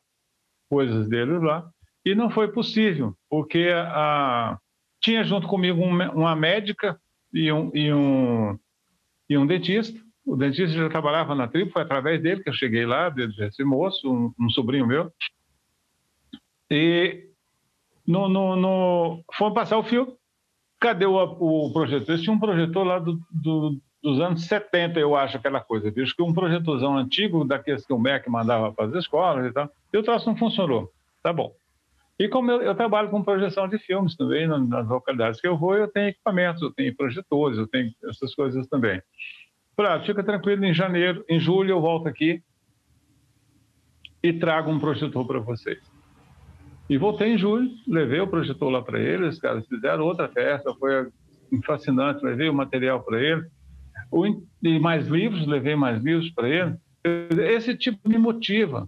coisas deles lá, e não foi possível, porque a, tinha junto comigo uma médica e um, e um, e um dentista. O dentista já trabalhava na tribo, foi através dele que eu cheguei lá, desse moço, um, um sobrinho meu. E no, no, no, fomos passar o filme. Cadê o, o projetor? Eles tinham um projetor lá do, do, dos anos 70, eu acho, aquela coisa. Viu? que um projetozão antigo, daqueles que o MEC mandava para as escolas e tal, e o troço não funcionou. Tá bom. E como eu, eu, trabalho com projeção de filmes também, nas localidades que eu vou, eu tenho equipamentos, eu tenho projetores, eu tenho essas coisas também. Ah, fica tranquilo, em janeiro, em julho eu volto aqui e trago um projetor para vocês. E voltei em julho, levei o projetor lá para eles, caras fizeram outra festa, foi fascinante, levei o material para eles, e mais livros, levei mais livros para eles. Esse tipo me motiva,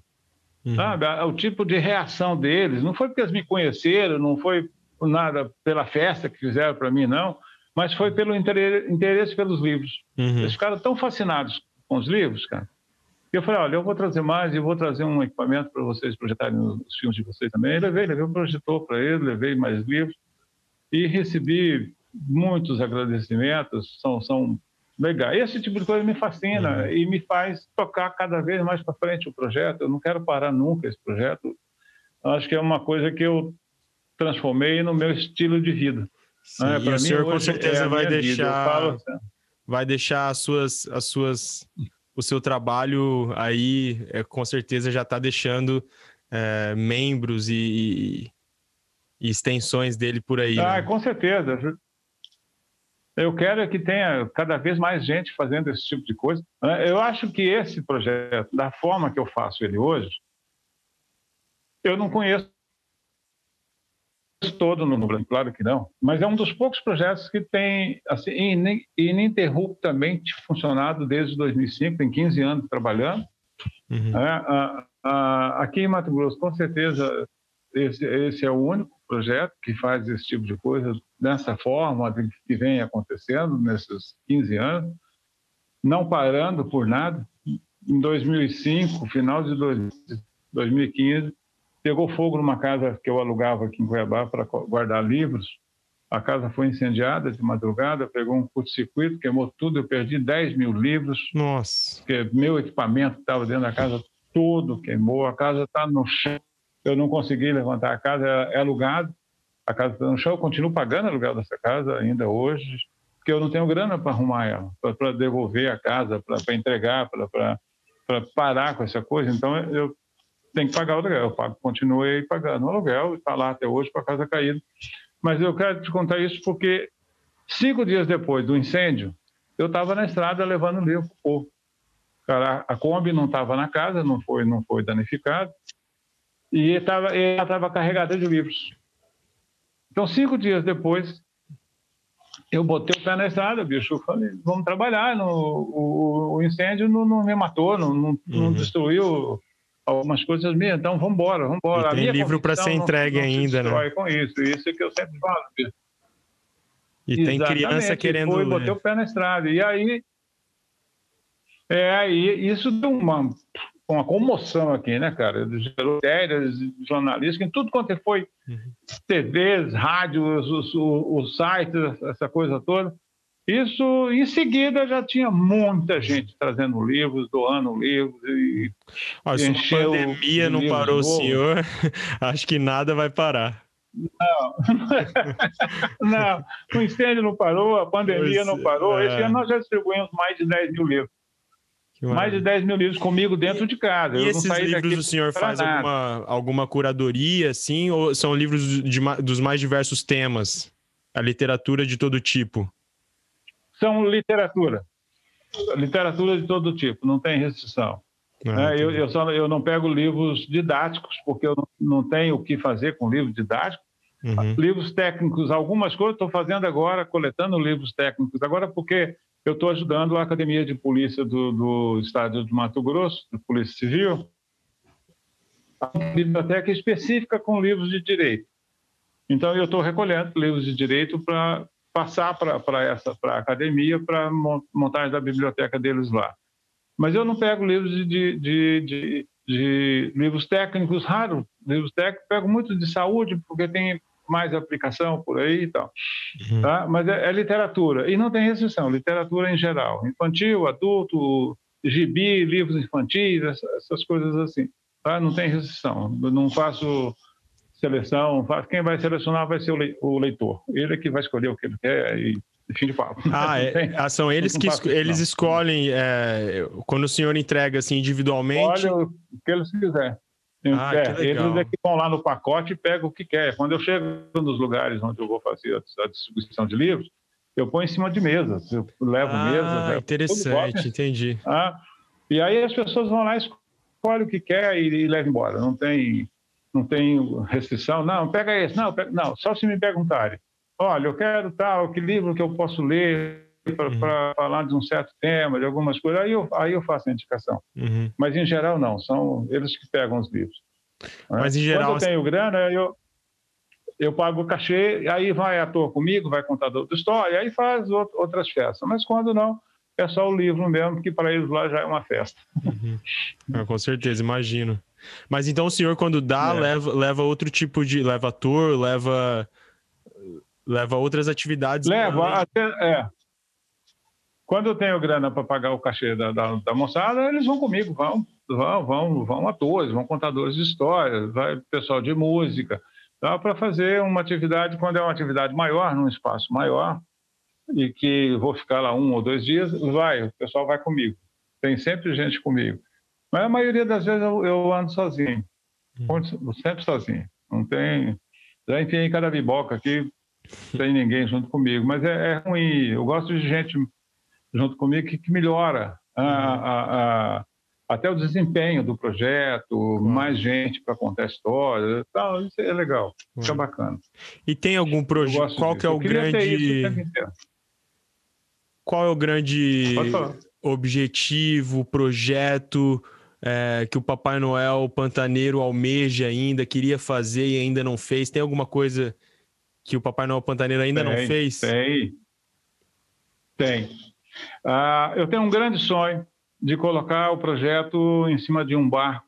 uhum. sabe? O tipo de reação deles, não foi porque eles me conheceram, não foi nada pela festa que fizeram para mim, não, mas foi pelo interesse pelos livros. Uhum. Eles ficaram tão fascinados com os livros, cara, eu falei, olha, eu vou trazer mais e vou trazer um equipamento para vocês projetarem os filmes de vocês também. Eu levei, levei um projetor para ele, levei mais livros e recebi muitos agradecimentos, são, são legais. Esse tipo de coisa me fascina uhum. e me faz tocar cada vez mais para frente o projeto. Eu não quero parar nunca esse projeto. Eu acho que é uma coisa que eu transformei no meu estilo de vida. Sim, é, e o senhor com certeza é vai deixar, assim, vai deixar as suas, as suas o seu trabalho aí é, com certeza já está deixando é, membros e, e, extensões dele por aí. Ah, né? com certeza. Eu quero que tenha cada vez mais gente fazendo esse tipo de coisa. Né? Eu acho que esse projeto, da forma que eu faço ele hoje, eu não conheço todo no Brasil, claro que não, mas é um dos poucos projetos que tem assim, ininterruptamente funcionado desde 2005, tem 15 anos trabalhando. Uhum. É, a, a, aqui em Mato Grosso, com certeza, esse, esse, é o único projeto que faz esse tipo de coisa dessa forma que vem acontecendo nesses 15 anos, não parando por nada. Em 2005, final de 2015, pegou fogo numa casa que eu alugava aqui em Cuiabá para guardar livros. A casa foi incendiada de madrugada, pegou um curto-circuito, queimou tudo. Eu perdi 10 mil livros. Nossa! Porque meu equipamento estava dentro da casa todo queimou. A casa está no chão. Eu não consegui levantar a casa, é, alugado. A casa está no chão. Eu continuo pagando aluguel dessa casa ainda hoje, porque eu não tenho grana para arrumar ela, para devolver a casa, para entregar, para parar com essa coisa. Então eu tem que pagar o aluguel. Eu pago, continuei pagando o aluguel, está lá até hoje com a casa caída. Mas eu quero te contar isso porque cinco dias depois do incêndio, eu estava na estrada levando livro para o povo. Cara, a Kombi não estava na casa, não foi, não foi danificada, e ela estava carregada de livros. Então, cinco dias depois, eu botei o pé na estrada, bicho, falei, vamos trabalhar, no, o, o incêndio não, não, me matou, não, não, uhum. não destruiu algumas coisas minhas, então vamos embora, vamos embora. Tem livro para ser entregue ainda, né? com isso, isso é que eu sempre falo. E Exatamente. tem criança querendo foi, botei o pé na estrada. E aí, é, aí isso deu uma, uma comoção aqui, né, cara? Gerou ideias, jornalistas, tudo quanto foi uhum. TVs, rádios, os, os, os sites, essa coisa toda. Isso, em seguida, já tinha muita gente trazendo livros, doando livros e Olha, se a pandemia não parou o senhor, acho que nada vai parar. Não, não, o incêndio não parou, a pandemia pois, não parou. É... Esse ano nós já distribuímos mais de 10 mil livros. Mais de 10 mil livros comigo dentro de casa. E Eu esses livros o senhor faz alguma, alguma curadoria, assim, ou são livros de, dos mais diversos temas? A literatura de todo tipo? são literatura. Literatura de todo tipo, não tem restrição. Ah, é, eu, eu, só, eu não pego livros didáticos, porque eu não, não tenho o que fazer com livros didáticos. Uhum. Livros técnicos, algumas coisas estou fazendo agora, coletando livros técnicos, agora porque eu estou ajudando a Academia de Polícia do, do Estado de Mato Grosso, de Polícia Civil, a biblioteca específica com livros de direito. Então, eu estou recolhendo livros de direito para passar para essa para a academia para montagem da biblioteca deles lá. Mas eu não pego livros de, de, de, de livros técnicos raros, livros técnicos, pego muito de saúde porque tem mais aplicação por aí e tal. Uhum. Tá? Mas é, é, literatura e não tem restrição, literatura em geral, infantil, adulto, gibi, livros infantis, essas, coisas assim. Tá? Não tem restrição. Não faço seleção, quem vai selecionar vai ser o leitor. Ele é que vai escolher o que ele quer e fim de papo. Ah, é, ah, são eles que esco eles escolhem é, quando o senhor entrega assim individualmente. Olha o que eles quiserem. Ah, é, eles é que vão lá no pacote e pegam o que quer. Quando eu chego nos lugares onde eu vou fazer a distribuição de livros, eu ponho em cima de mesas, eu levo ah, mesas. Interessante, entendi. Ah, e aí as pessoas vão lá, escolhem o que quer e, e levam embora. Não tem, não tem restrição. Não, pega esse. Não, pega, não, só se me perguntarem. Olha, eu quero tal, que livro que eu posso ler para uhum. falar de um certo tema, de algumas coisas, aí eu, aí eu faço a indicação. Uhum. Mas em geral não, são eles que pegam os livros. Né? Mas em geral. Quando eu tenho grana, eu, eu pago o cachê, aí vai ator comigo, vai contador outra história, aí faz outras festas. Mas quando não, é só o livro mesmo, que para eles lá já é uma festa. Uhum. Ah, com certeza, imagino. Mas então o senhor, quando dá, é. leva, leva outro tipo de. leva ator, leva. leva outras atividades. Leva, até. É. Quando eu tenho grana para pagar o cachê da, da, da, moçada, eles vão comigo, vão, vão, vão, vão atores, vão contadores de histórias, vai pessoal de música, tá? para fazer uma atividade, quando é uma atividade maior, num espaço maior, e que vou ficar lá um ou dois dias, vai, o pessoal vai comigo. Tem sempre gente comigo. Mas a maioria das vezes eu, eu ando sozinho, hum. sempre sozinho. Não tem. Já enfiei em cada biboca aqui, não tem ninguém junto comigo, mas é, é ruim. Eu gosto de gente junto comigo que, que melhora a, uhum. a, a, até o desempenho do projeto, uhum. mais gente para contar a história, tal, isso é legal, fica uhum. bacana. E tem algum projeto? Qual que é o grande? Qual é o grande objetivo, projeto é, que o Papai Noel Pantaneiro almeja ainda, queria fazer e ainda não fez? Tem alguma coisa que o Papai Noel Pantaneiro ainda tem, não fez? Tem. Tem. Ah, eu tenho um grande sonho de colocar o projeto em cima de um barco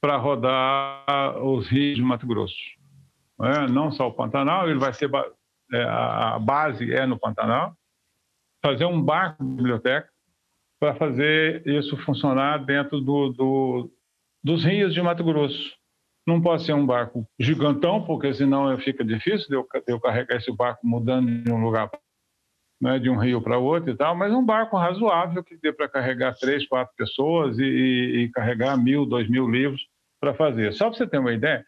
para rodar os rios de Mato Grosso. É, não só o Pantanal, ele vai ser é, a base é no Pantanal. Fazer um barco de biblioteca para fazer isso funcionar dentro do, do, dos rios de Mato Grosso. Não pode ser um barco gigantão, porque senão fica difícil de eu, de eu carregar esse barco mudando de um lugar né, de um rio para outro e tal, mas um barco razoável que dê para carregar três, quatro pessoas e, e, carregar mil, dois mil livros para fazer. Só para você ter uma ideia,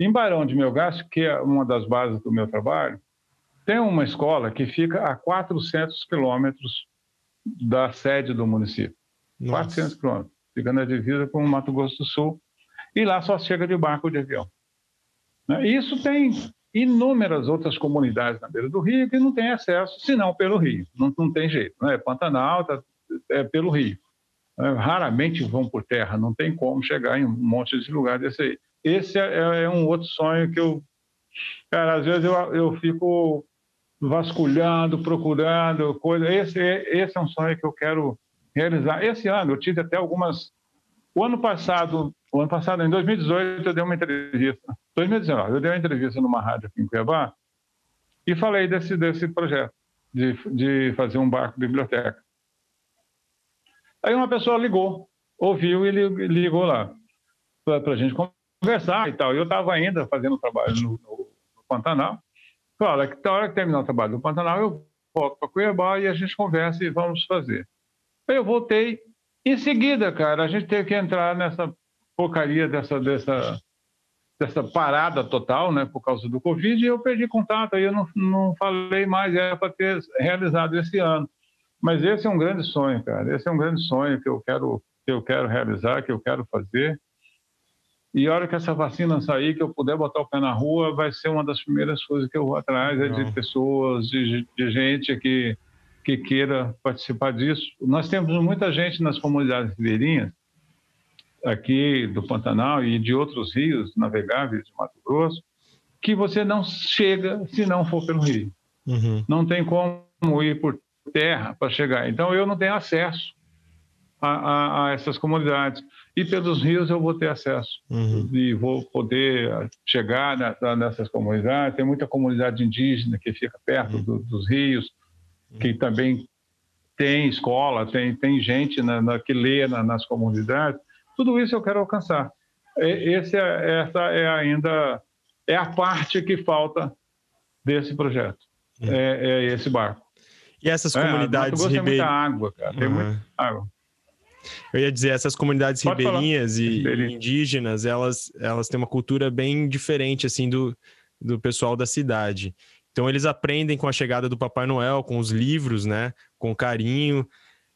em Barão de Melgaço, que é uma das bases do meu trabalho, tem uma escola que fica a 400 quilômetros da sede do município. Nossa. 400 quilômetros. Fica na divisa com o Mato Grosso do Sul. E lá só chega de barco de avião. Né? Isso tem inúmeras outras comunidades na beira do rio que não têm acesso, senão pelo rio. Não, não tem jeito. Né? Pantanal tá, é pelo rio. É, raramente vão por terra, não tem como chegar em um monte de lugar desse aí. Esse é, é um outro sonho que eu. Cara, às vezes eu, eu fico vasculhando, procurando coisa. Esse, esse é um sonho que eu quero realizar. Esse ano eu tive até algumas. O ano passado, o ano passado, em 2018, eu dei uma entrevista 2019, eu dei uma entrevista numa rádio aqui em Cuiabá e falei desse, desse projeto de, de fazer um barco biblioteca. Aí uma pessoa ligou, ouviu e ligou lá para a gente conversar e tal. Eu estava ainda fazendo trabalho no, no, no Pantanal. Fala que na hora que terminar o trabalho no Pantanal, eu volto para Cuiabá e a gente conversa e vamos fazer. Aí eu voltei. Em seguida, cara, a gente teve que entrar nessa porcaria dessa, dessa dessa parada total, né, por causa do Covid, e eu perdi contato, aí eu não, não falei mais, era para ter realizado esse ano. Mas esse é um grande sonho, cara, esse é um grande sonho que eu quero, que eu quero realizar, que eu quero fazer. E a hora que essa vacina sair, que eu puder botar o pé na rua, vai ser uma das primeiras coisas que eu vou atrás, é de pessoas, de, de gente que, que queira participar disso. Nós temos muita gente nas comunidades ribeirinhas aqui do Pantanal e de outros rios navegáveis de Mato Grosso, que você não chega se não for pelo rio. Uhum. Não tem como ir por terra para chegar. Então, eu não tenho acesso a, a, a, essas comunidades. E pelos rios eu vou ter acesso. Uhum. E vou poder chegar nessa, nessas comunidades. Tem muita comunidade indígena que fica perto uhum. do, dos rios, que também tem escola, tem, tem gente na, na que lê na, nas comunidades. Tudo isso eu quero alcançar. Esse é, essa é ainda é a parte que falta desse projeto. é, é esse barco. E essas é, comunidades é, ribeirinhas. Tem muita água, cara. Tem uhum. muita água. Eu ia dizer, essas comunidades Pode ribeirinhas e, e indígenas, elas, elas têm uma cultura bem diferente, assim, do, do pessoal da cidade. Então, eles aprendem com a chegada do Papai Noel, com os livros, né? Com carinho.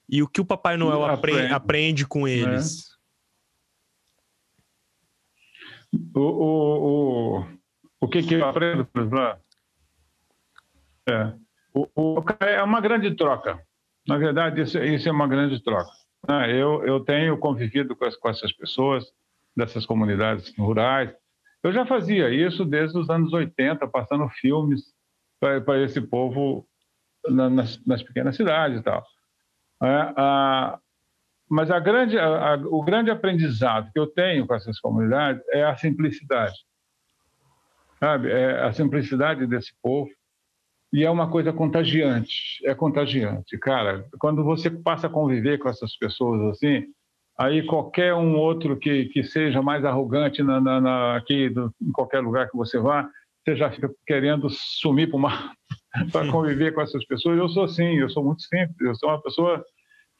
E o que o Papai Noel aprende, aprende com né? eles? O, o, o, o que, que eu aprendo, exemplo? É, o, o, é uma grande troca. Na verdade, isso, isso é uma grande troca. Né? Eu, eu tenho convivido com, as, com essas pessoas dessas comunidades rurais. Eu já fazia isso desde os anos 80, passando filmes para esse povo na, nas, nas, pequenas cidades e tal. É, a, mas a grande, a, o grande aprendizado que eu tenho com essas comunidades é a simplicidade. Sabe? É a simplicidade desse povo e é uma coisa contagiante, é contagiante. Cara, quando você passa a conviver com essas pessoas assim, aí qualquer um outro que, que seja mais arrogante na, na, na aqui, do, em qualquer lugar que você vá, você já fica querendo sumir para uma para conviver com essas pessoas. Eu sou assim, eu sou muito simples, eu sou uma pessoa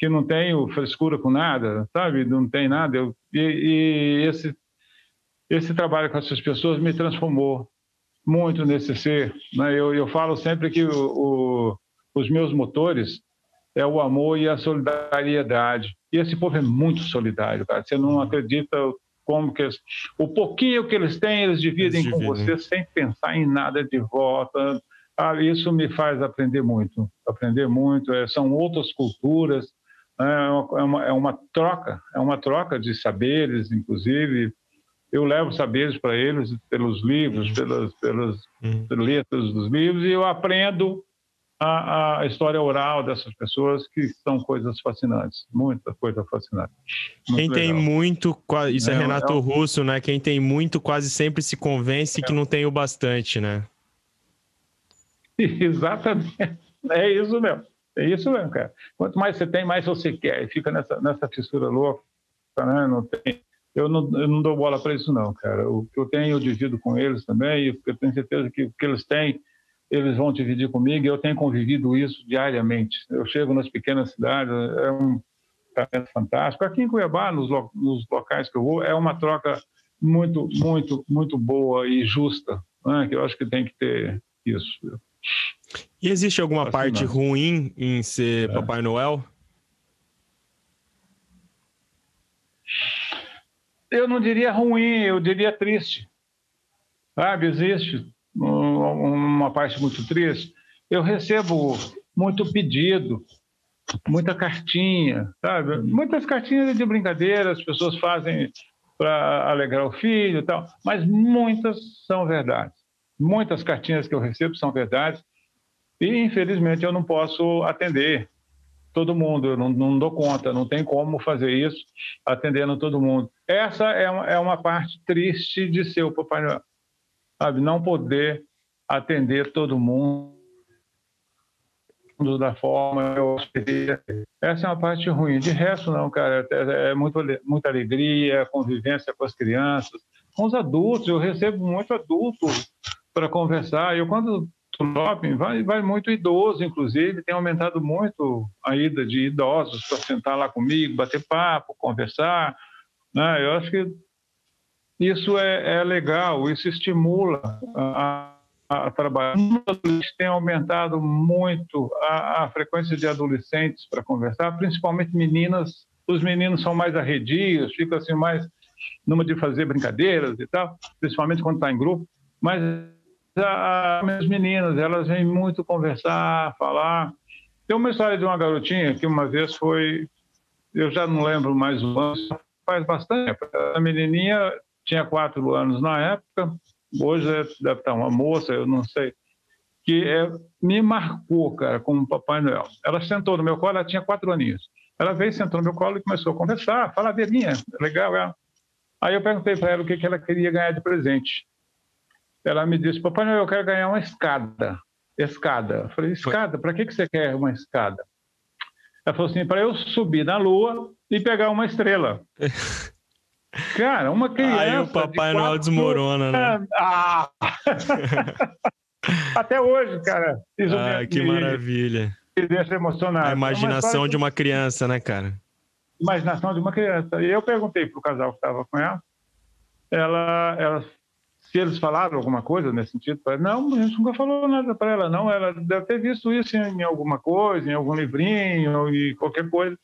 que não tenho frescura com nada, sabe? Não tem nada. Eu, e, e esse esse trabalho com essas pessoas me transformou muito nesse ser. Né? Eu, eu falo sempre que o, o, os meus motores é o amor e a solidariedade. E esse povo é muito solidário, cara. Você não acredita como que eles, o pouquinho que eles têm, eles dividem, eles dividem. com você sem pensar em nada de volta. Ah, isso me faz aprender muito, aprender muito. É, são outras culturas? É uma, é uma troca, é uma troca de saberes, inclusive eu levo saberes para eles pelos livros, uhum. pelas, pelas uhum. letras dos livros, e eu aprendo a, a, história oral dessas pessoas, que são coisas fascinantes, muita coisa fascinante. Quem legal. tem muito, isso é, é Renato é, Russo, né? Quem tem muito quase sempre se convence é. que não tem o bastante, né? Exatamente. É isso mesmo. É isso mesmo, cara. Quanto mais você tem, mais você quer. E fica nessa, nessa fissura louca, né? Não tem eu não, eu não dou bola para isso não, cara. O que eu tenho eu divido com eles também, e eu tenho certeza que o que eles têm, eles vão dividir comigo, e eu tenho convivido isso diariamente. Eu chego nas pequenas cidades, é um talento fantástico. Aqui em Cuiabá, nos, nos locais que eu vou, é uma troca muito, muito, muito boa e justa, né? que eu acho que tem que ter isso. E existe alguma parte ruim em ser é. Papai Noel? eu não diria ruim, eu diria triste. Sabe, existe uma parte muito triste. Eu recebo muito pedido, muita cartinha, sabe? Muitas cartinhas de brincadeira, as pessoas fazem para alegrar o filho e tal, mas muitas são verdades. Muitas cartinhas que eu recebo são verdades e, infelizmente, eu não posso atender todo mundo, eu não, não dou conta, não tem como fazer isso atendendo todo mundo. Essa é uma, é uma parte triste de ser o Papai Noel, sabe? Não poder atender todo mundo da forma eu. Essa é uma parte ruim. De resto, não, cara. É, é muito, muita alegria, convivência com as crianças, com os adultos. Eu recebo muito adulto para conversar. Eu, quando shopping vai, vai muito idoso, inclusive, tem aumentado muito a ida de idosos para sentar lá comigo, bater papo, conversar. Né? Eu acho que isso é, é legal, isso estimula a, a trabalhar. Tem aumentado muito a, a frequência de adolescentes para conversar, principalmente meninas. Os meninos são mais arredios, ficam assim mais numa de fazer brincadeiras e tal, principalmente quando está em grupo. Mas as meninas, elas vêm muito conversar, falar. Tem uma história de uma garotinha que uma vez foi, eu já não lembro mais o ano, faz bastante tempo. A menininha tinha quatro anos na época, hoje deve estar uma moça, eu não sei, que é, me marcou, cara, como Papai Noel. Ela sentou no meu colo, ela tinha quatro aninhos. Ela veio, sentou no meu colo e começou a conversar, falar, Belinha, legal, ela. Aí eu perguntei para ela o que, que ela queria ganhar de presente ela me disse, papai Noel, eu quero ganhar uma escada. Escada. Eu falei, escada? Para que, que você quer uma escada? Ela falou assim, para eu subir na lua e pegar uma estrela. Cara, uma criança. Aí o Papai Noel desmorona, né? Ah! Até hoje, cara. Isso ah, me, que maravilha. Me deixa emocionado. A imaginação de uma criança, né, cara? Imaginação de uma criança. E eu perguntei pro casal que estava com ela, ela, ela se eles falaram alguma coisa nesse sentido, não, a gente nunca falou nada para ela, não. Ela deve ter visto isso em, alguma coisa, em algum livrinho e qualquer coisa.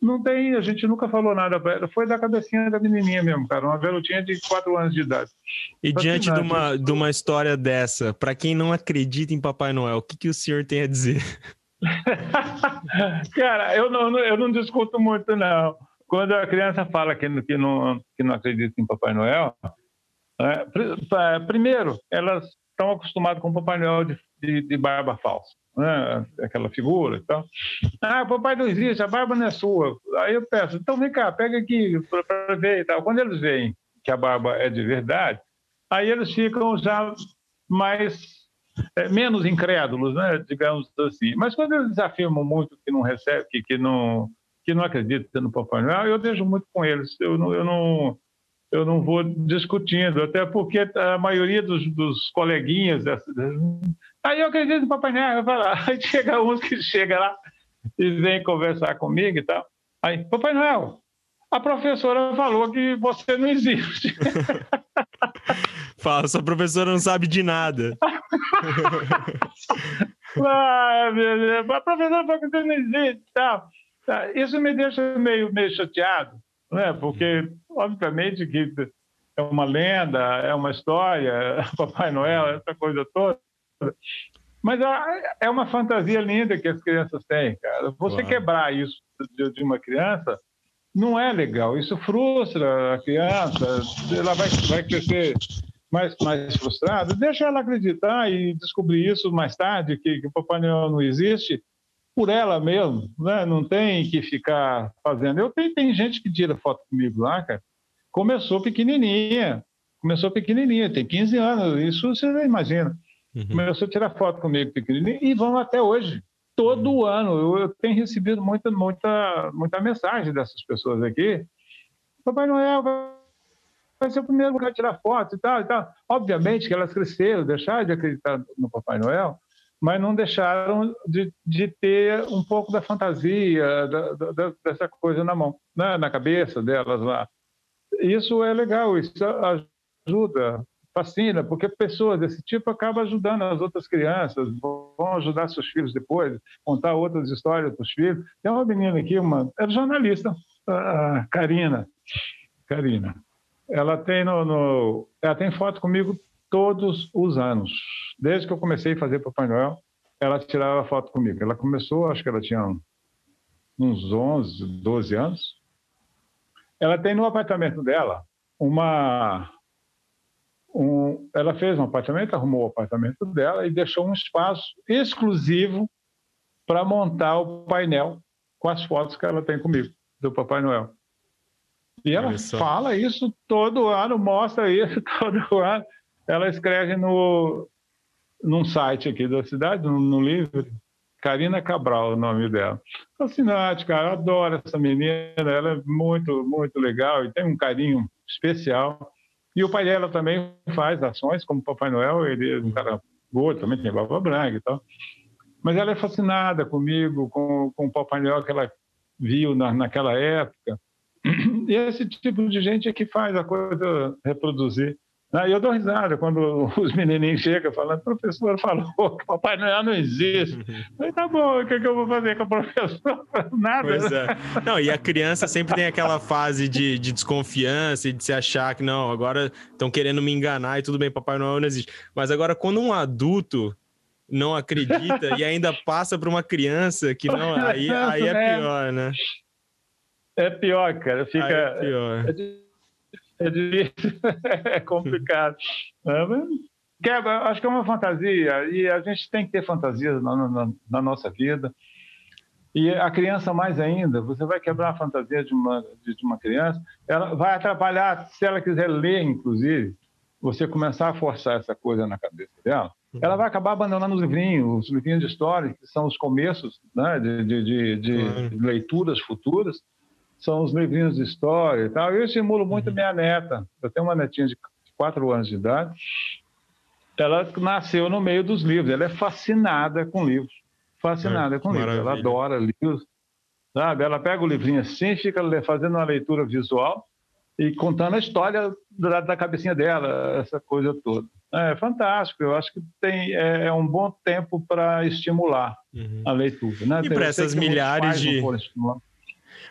Não tem, a gente nunca falou nada para ela. Foi da cabecinha da menininha mesmo, cara, uma garotinha de quatro anos de idade. E diante de uma, de uma história dessa, para quem não acredita em Papai Noel, o que, que o senhor tem a dizer? cara, eu não, eu não discuto muito, não. Quando a criança fala que, que, não, que não acredita em Papai Noel, é, primeiro, elas estão acostumadas com o Papai Noel de, de, de barba falsa, né? aquela figura e tal. Ah, o papai não existe, a barba não é sua. Aí eu peço, então vem cá, pega aqui para ver e tal. Quando eles veem que a barba é de verdade, aí eles ficam já mais é, menos incrédulos, né? digamos assim. Mas quando eles afirmam muito que não recebe, que, que não que não acreditam no Papai Noel, eu deixo muito com eles. Eu não, eu não eu não vou discutindo, até porque a maioria dos, dos coleguinhas. Aí eu acredito no Papai Noel, aí chega uns que chega lá e vem conversar comigo e tal. Aí, Papai Noel, a professora falou que você não existe. Fala, sua professora não sabe de nada. ah, meu Deus, a professora falou que você não existe e tal. Isso me deixa meio, meio chateado, né? porque, obviamente, que é uma lenda, é uma história, Papai Noel, essa coisa toda. Mas é uma fantasia linda que as crianças têm, cara. Você claro. quebrar isso de uma criança não é legal. Isso frustra a criança, ela vai, vai crescer mais, mais frustrada. Deixa ela acreditar e descobrir isso mais tarde, que, que o Papai Noel não existe por ela mesmo, né? não tem que ficar fazendo. Eu tenho, tem gente que tira foto comigo lá, cara, começou pequenininha, começou pequenininha, tem 15 anos, isso você não imagina. Uhum. Começou a tirar foto comigo pequenininha e vão até hoje, todo uhum. ano. Eu, eu, tenho recebido muita, muita, muita mensagem dessas pessoas aqui. Papai Noel vai ser o primeiro lugar a tirar foto e tal, e tal. Obviamente que elas cresceram, deixaram de acreditar no Papai Noel, mas não deixaram de, de ter um pouco da fantasia, da, da, dessa coisa na mão, né? na cabeça delas lá. Isso é legal, isso ajuda, fascina, porque pessoas desse tipo acabam ajudando as outras crianças, vão ajudar seus filhos depois, contar outras histórias para os filhos. Tem uma menina aqui, uma, é jornalista, a Karina. Karina. Ela tem no, no, ela tem foto comigo todos os anos. Desde que eu comecei a fazer Papai Noel, ela tirava foto comigo. Ela começou, acho que ela tinha uns 11, 12 anos. Ela tem no apartamento dela uma. Um, ela fez um apartamento, arrumou o apartamento dela e deixou um espaço exclusivo para montar o painel com as fotos que ela tem comigo, do Papai Noel. E ela fala isso todo ano, mostra isso todo ano ela escreve no, num site aqui da cidade, no, no livro, Karina Cabral, o nome dela. Fascinante, cara, eu adoro essa menina, ela é muito, muito legal e tem um carinho especial. E o pai dela também faz ações, como Papai Noel, ele é um cara gordo, também tem barba branca e tal. Mas ela é fascinada comigo, com, com o Papai Noel que ela viu na, naquela época. E esse tipo de gente é que faz a coisa reproduzir. E eu dou risada quando os menininhos chegam falando, professor falou que Papai Noel não existe. Aí tá bom, o que, é que eu vou fazer com o professor? Nada. Pois é. Não, e a criança sempre tem aquela fase de, de desconfiança e de se achar que não, agora estão querendo me enganar e tudo bem, Papai Noel não existe. Mas agora, quando um adulto não acredita e ainda passa para uma criança que não, aí, aí é pior, né? É pior, cara. Fica. Aí é pior. É é difícil, é complicado. É, acho que é uma fantasia, e a gente tem que ter fantasias na, na, na, nossa vida. E a criança, mais ainda, você vai quebrar a fantasia de uma, de, de uma criança, ela vai atrapalhar, se ela quiser ler, inclusive, você começar a forçar essa coisa na cabeça dela, ela vai acabar abandonando os livrinhos, os livrinhos de história, que são os começos né, de, de, de, de leituras futuras, são os livrinhos de história e tal. Eu estimulo muito uhum. minha neta. Eu tenho uma netinha de quatro anos de idade ela nasceu no meio dos livros. Ela é fascinada com livros. Fascinada é, com maravilha. livros. Ela adora livros. Sabe? Ela pega o livrinho assim, fica fazendo uma leitura visual e contando a história da, da cabecinha dela, essa coisa toda. É fantástico, eu acho que tem, é, é um bom tempo para estimular uhum. a leitura. Né? E para essas milhares de.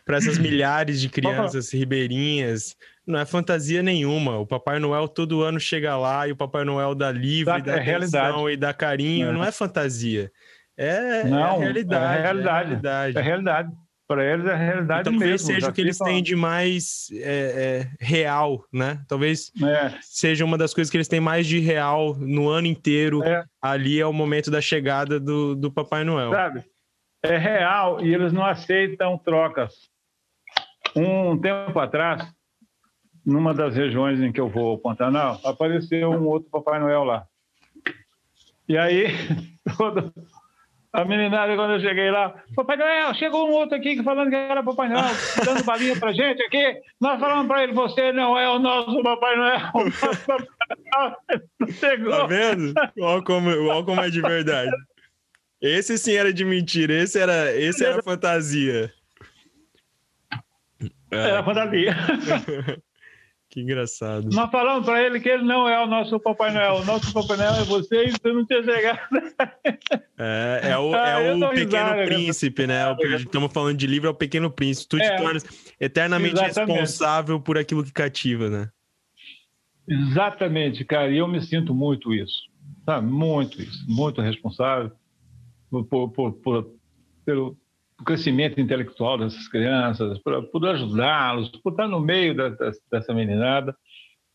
Para essas milhares de crianças ribeirinhas, não é fantasia nenhuma. O Papai Noel todo ano chega lá e o Papai Noel dá livro, e dá é atenção e dá carinho. É. Não é fantasia. É, não, é a realidade. É a realidade. É a realidade. É a realidade para eles é a realidade talvez mesmo. seja o que eles têm de mais é, é, real, né? Talvez é. seja uma das coisas que eles têm mais de real no ano inteiro. É. Ali é o momento da chegada do, do Papai Noel. Sabe? É real e eles não aceitam trocas. Um tempo atrás, numa das regiões em que eu vou ao Pantanal, apareceu um outro Papai Noel lá. E aí, a meninada, quando eu cheguei lá, Papai Noel, chegou um outro aqui falando que era Papai Noel, dando balinha pra gente aqui. Nós falamos pra ele, você não é o nosso Papai Noel. Chegou. Tá vendo? Olha como, olha como é de verdade. Esse sim era de mentira, esse era, esse era fantasia. Era fantasia. Que engraçado. Nós falamos para ele que ele não é o nosso Papai Noel. O nosso Papai Noel é você e você não tinha chegado. É, é o, ah, é o Pequeno risada, Príncipe, né? O, estamos falando de livro, é o Pequeno Príncipe. Tu é, te tornas eternamente exatamente. responsável por aquilo que cativa, né? Exatamente, cara. E eu me sinto muito isso. Sabe? Muito isso. Muito responsável por, por, por, pelo, o crescimento intelectual dessas crianças, por, por ajudá-los, por estar no meio da, da, dessa meninada.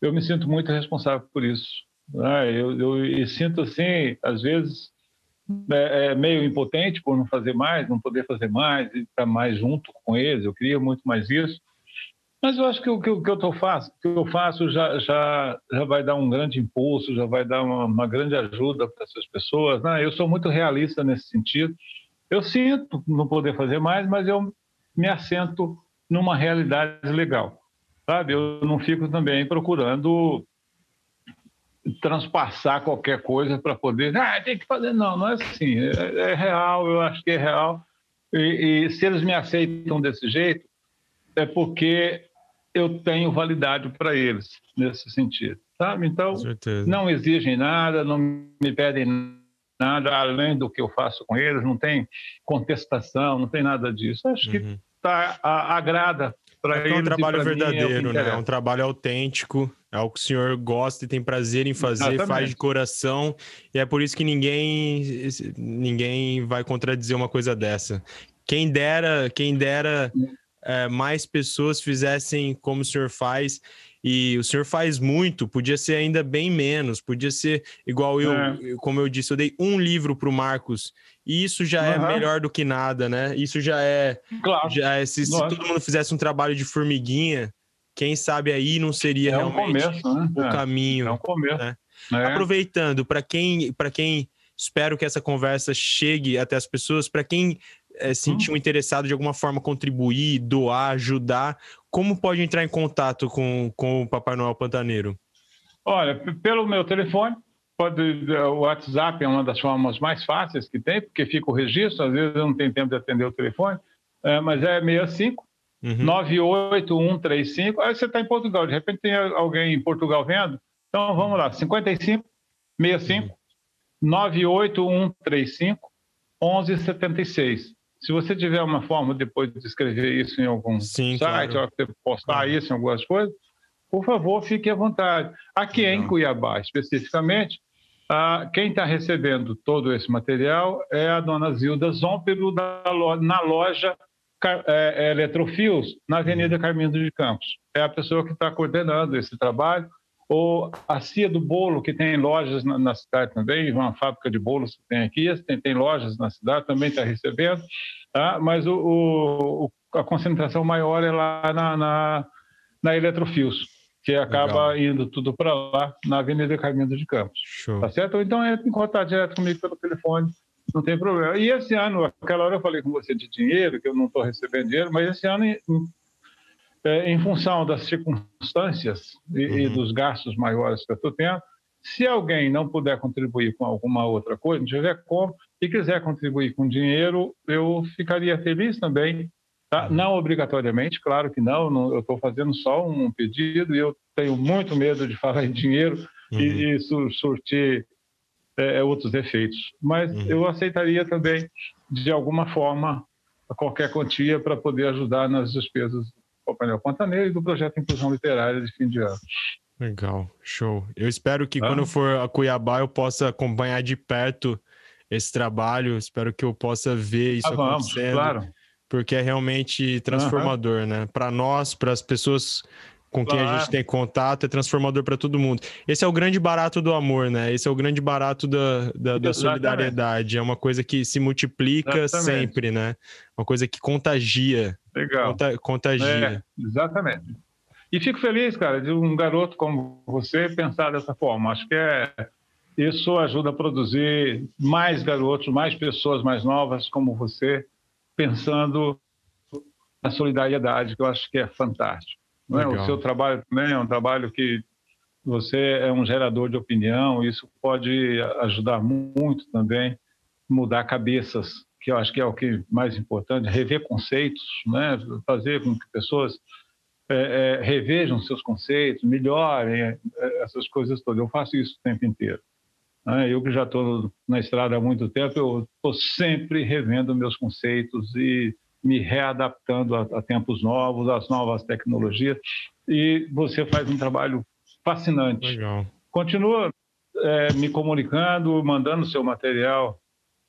Eu me sinto muito responsável por isso. Né? Eu, eu, eu, sinto, assim, às vezes, é, é, meio impotente por não fazer mais, não poder fazer mais, e estar mais junto com eles. Eu queria muito mais isso. Mas eu acho que o que, que, eu, faço, que eu faço já, já, já vai dar um grande impulso, já vai dar uma, uma grande ajuda para essas pessoas. Né? Eu sou muito realista nesse sentido. Eu sinto não poder fazer mais, mas eu me assento numa realidade legal, sabe? Eu não fico também procurando transpassar qualquer coisa para poder, ah, tem que fazer. Não, não é assim. É, é real, eu acho que é real. E, e, se eles me aceitam desse jeito, é porque eu tenho validade para eles nesse sentido, sabe? Então, não exigem nada, não me pedem nada além do que eu faço com eles, não tem contestação, não tem nada disso. Acho uhum. que tá, a, agrada para é eles. É um trabalho verdadeiro, é né? É um trabalho autêntico, é o que o senhor gosta e tem prazer em fazer, Exatamente. faz de coração, e é por isso que ninguém, ninguém vai contradizer uma coisa dessa. Quem dera, quem dera é, mais pessoas fizessem como o senhor faz e o senhor faz muito, podia ser ainda bem menos, podia ser igual eu, é. como eu disse, eu dei um livro para o Marcos, e isso já uhum. é melhor do que nada, né? Isso já é. Claro. Já é, se, se, todo mundo fizesse um trabalho de formiguinha, quem sabe aí não seria é realmente um começo, né? o é. caminho. É um começo. Né? É. Aproveitando, para quem, quem espero que essa conversa chegue até as pessoas, para quem é, sentiu hum. interessado de alguma forma contribuir, doar, ajudar, como pode entrar em contato com, com o Papai Noel Pantaneiro? Olha, pelo meu telefone, pode, o WhatsApp é uma das formas mais fáceis que tem, porque fica o registro, às vezes eu não tenho tempo de atender o telefone, é, mas é 65 uhum. 98135. Aí você está em Portugal, de repente tem alguém em Portugal vendo, então vamos lá, 55 65 uhum. 98135 1176. Se você tiver uma forma depois de escrever isso em algum Sim, site, claro. ou postar claro. isso em algumas coisas, por favor, fique à vontade. Aqui Não. em Cuiabá, especificamente, quem está recebendo todo esse material é a dona Zilda Zompero, na loja é, é, Eletrofios, na Avenida uhum. Carminho de Campos. É a pessoa que está coordenando esse trabalho. Ou a Cia do Bolo, que tem lojas na, na cidade também, uma fábrica de bolos que tem aqui, tem, tem lojas na cidade, também está recebendo. Tá? Mas o, o, a concentração maior é lá na, na, na Eletrofios, que acaba Legal. indo tudo para lá, na Avenida Caminho de Campos. Show. Tá certo? Então entra em contato direto comigo pelo telefone, não tem problema. E esse ano, aquela hora eu falei com você de dinheiro, que eu não estou recebendo dinheiro, mas esse ano, é, em função das circunstâncias e, uhum. e, dos gastos maiores que eu estou tendo, Se alguém não puder contribuir com alguma outra coisa, não tiver como, e quiser contribuir com dinheiro, eu ficaria feliz também. Tá? Uhum. Não obrigatoriamente, claro que não, não eu estou fazendo só um pedido e eu tenho muito medo de falar em dinheiro uhum. e, e surtir é, é, outros efeitos. Mas uhum. eu aceitaria também, de alguma forma, qualquer quantia para poder ajudar nas despesas do painel Pantaneiro e do projeto Inclusão Literária de fim de ano. Legal, show. Eu espero que ah. quando eu for a Cuiabá eu possa acompanhar de perto esse trabalho. Espero que eu possa ver isso ah, vamos, acontecendo. Claro. Porque é realmente transformador, uhum. né? Para nós, para as pessoas com quem claro. a gente tem contato, é transformador para todo mundo. Esse é o grande barato do amor, né? Esse é o grande barato da, da, da solidariedade. É uma coisa que se multiplica Exatamente. sempre, né? Uma coisa que contagia. Legal. Conta, contagia. É, exatamente. E fico feliz, cara, de um garoto como você pensar dessa forma. Acho que é isso ajuda a produzir mais garotos, mais pessoas mais novas como você, pensando na solidariedade, que eu acho que é fantástico. É? O seu trabalho também é um trabalho que você é um gerador de opinião, isso pode ajudar muito também, mudar cabeças, que eu acho que é o que mais importante, rever conceitos, né? fazer com que pessoas é, é, revejam seus conceitos, melhorem é, essas coisas todas. Eu faço isso o tempo inteiro. Né? Eu que já estou na estrada há muito tempo, eu estou sempre revendo meus conceitos e me readaptando a, a, tempos novos, às novas tecnologias. E você faz um trabalho fascinante. Legal. Continua é, me comunicando, mandando seu material.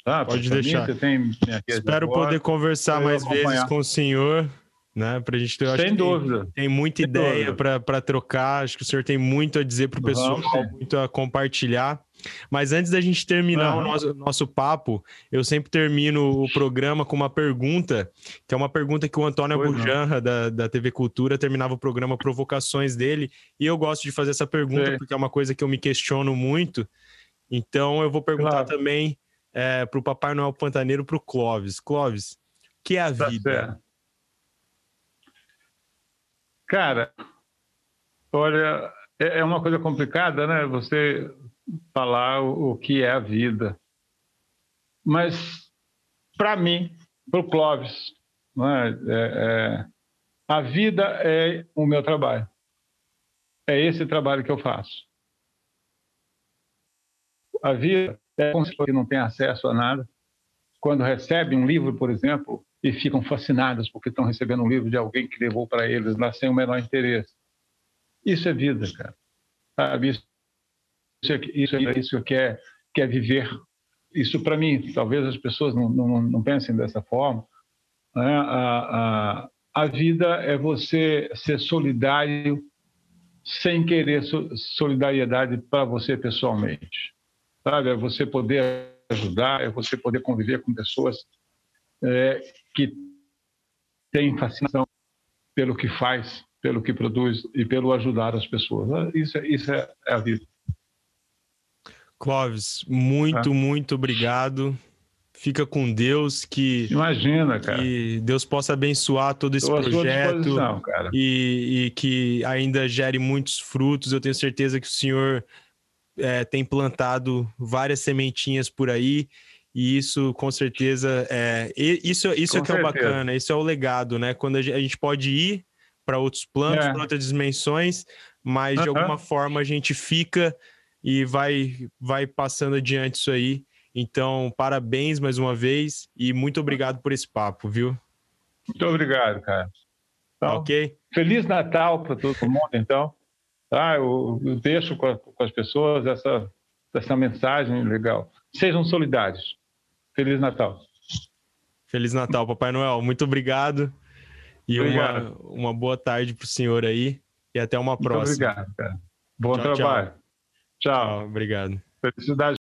Tá? Pode deixar. Mim, Espero poder conversar mais acompanhar. vezes com o senhor né? Para a gente ter, Sem dúvida. Tem, tem muita Sem ideia para trocar. Acho que o senhor tem muito a dizer para o pessoal, muito a compartilhar. Mas antes da gente terminar uhum. o nosso, nosso papo, eu sempre termino o programa com uma pergunta, que é uma pergunta que o Antônio Bujanra, da, da TV Cultura, terminava o programa Provocações dele, e eu gosto de fazer essa pergunta porque é uma coisa que eu me questiono muito. Então eu vou perguntar claro. também é, para o Papai Noel Pantaneiro, para o Clóvis. Clóvis, que é a tá vida? Cara, olha, é, é uma coisa complicada, né? Você falar o, que é a vida. Mas, para mim, para o Clóvis, é? É, é, a vida é o meu trabalho. É esse trabalho que eu faço. A vida é como que não tem acesso a nada. Quando recebe um livro, por exemplo, e ficam fascinadas porque estão recebendo um livro de alguém que levou para eles lá sem o menor interesse. Isso é vida, cara. Sabe? Isso, é, isso é isso que é, que é viver. Isso, para mim, talvez as pessoas não, não, não pensem dessa forma. Né? A, a, a vida é você ser solidário sem querer solidariedade para você pessoalmente. Sabe? É você poder ajudar, é você poder conviver com pessoas é, que tem fascinação pelo que faz, pelo que produz e pelo ajudar as pessoas. Ah, isso, é, isso é, é a vida. Clóvis, muito, muito obrigado. Fica com Deus que imagina, cara, que Deus possa abençoar todo esse Tô projeto e, e, que ainda gere muitos frutos. Eu tenho certeza que o Senhor é, tem plantado várias sementinhas por aí e isso, com certeza, é. Isso, isso é que é o bacana, isso é o legado, né? Quando a gente pode ir para outros planos, é. para outras dimensões, mas uh -huh. de alguma forma a gente fica e vai, vai passando adiante isso aí. Então, parabéns mais uma vez e muito obrigado por esse papo, viu? Muito obrigado, cara. Então, ok. Feliz Natal para todo mundo, então. Tá, eu, eu deixo com, a, com, as pessoas essa, essa mensagem legal. Sejam solidários. Feliz Natal. Feliz Natal, Papai Noel. Muito obrigado. E obrigado. Uma, uma boa tarde para o senhor aí. E até uma próxima. Muito obrigado, cara. Bom tchau, trabalho. Tchau. tchau. Obrigado. Felicidade.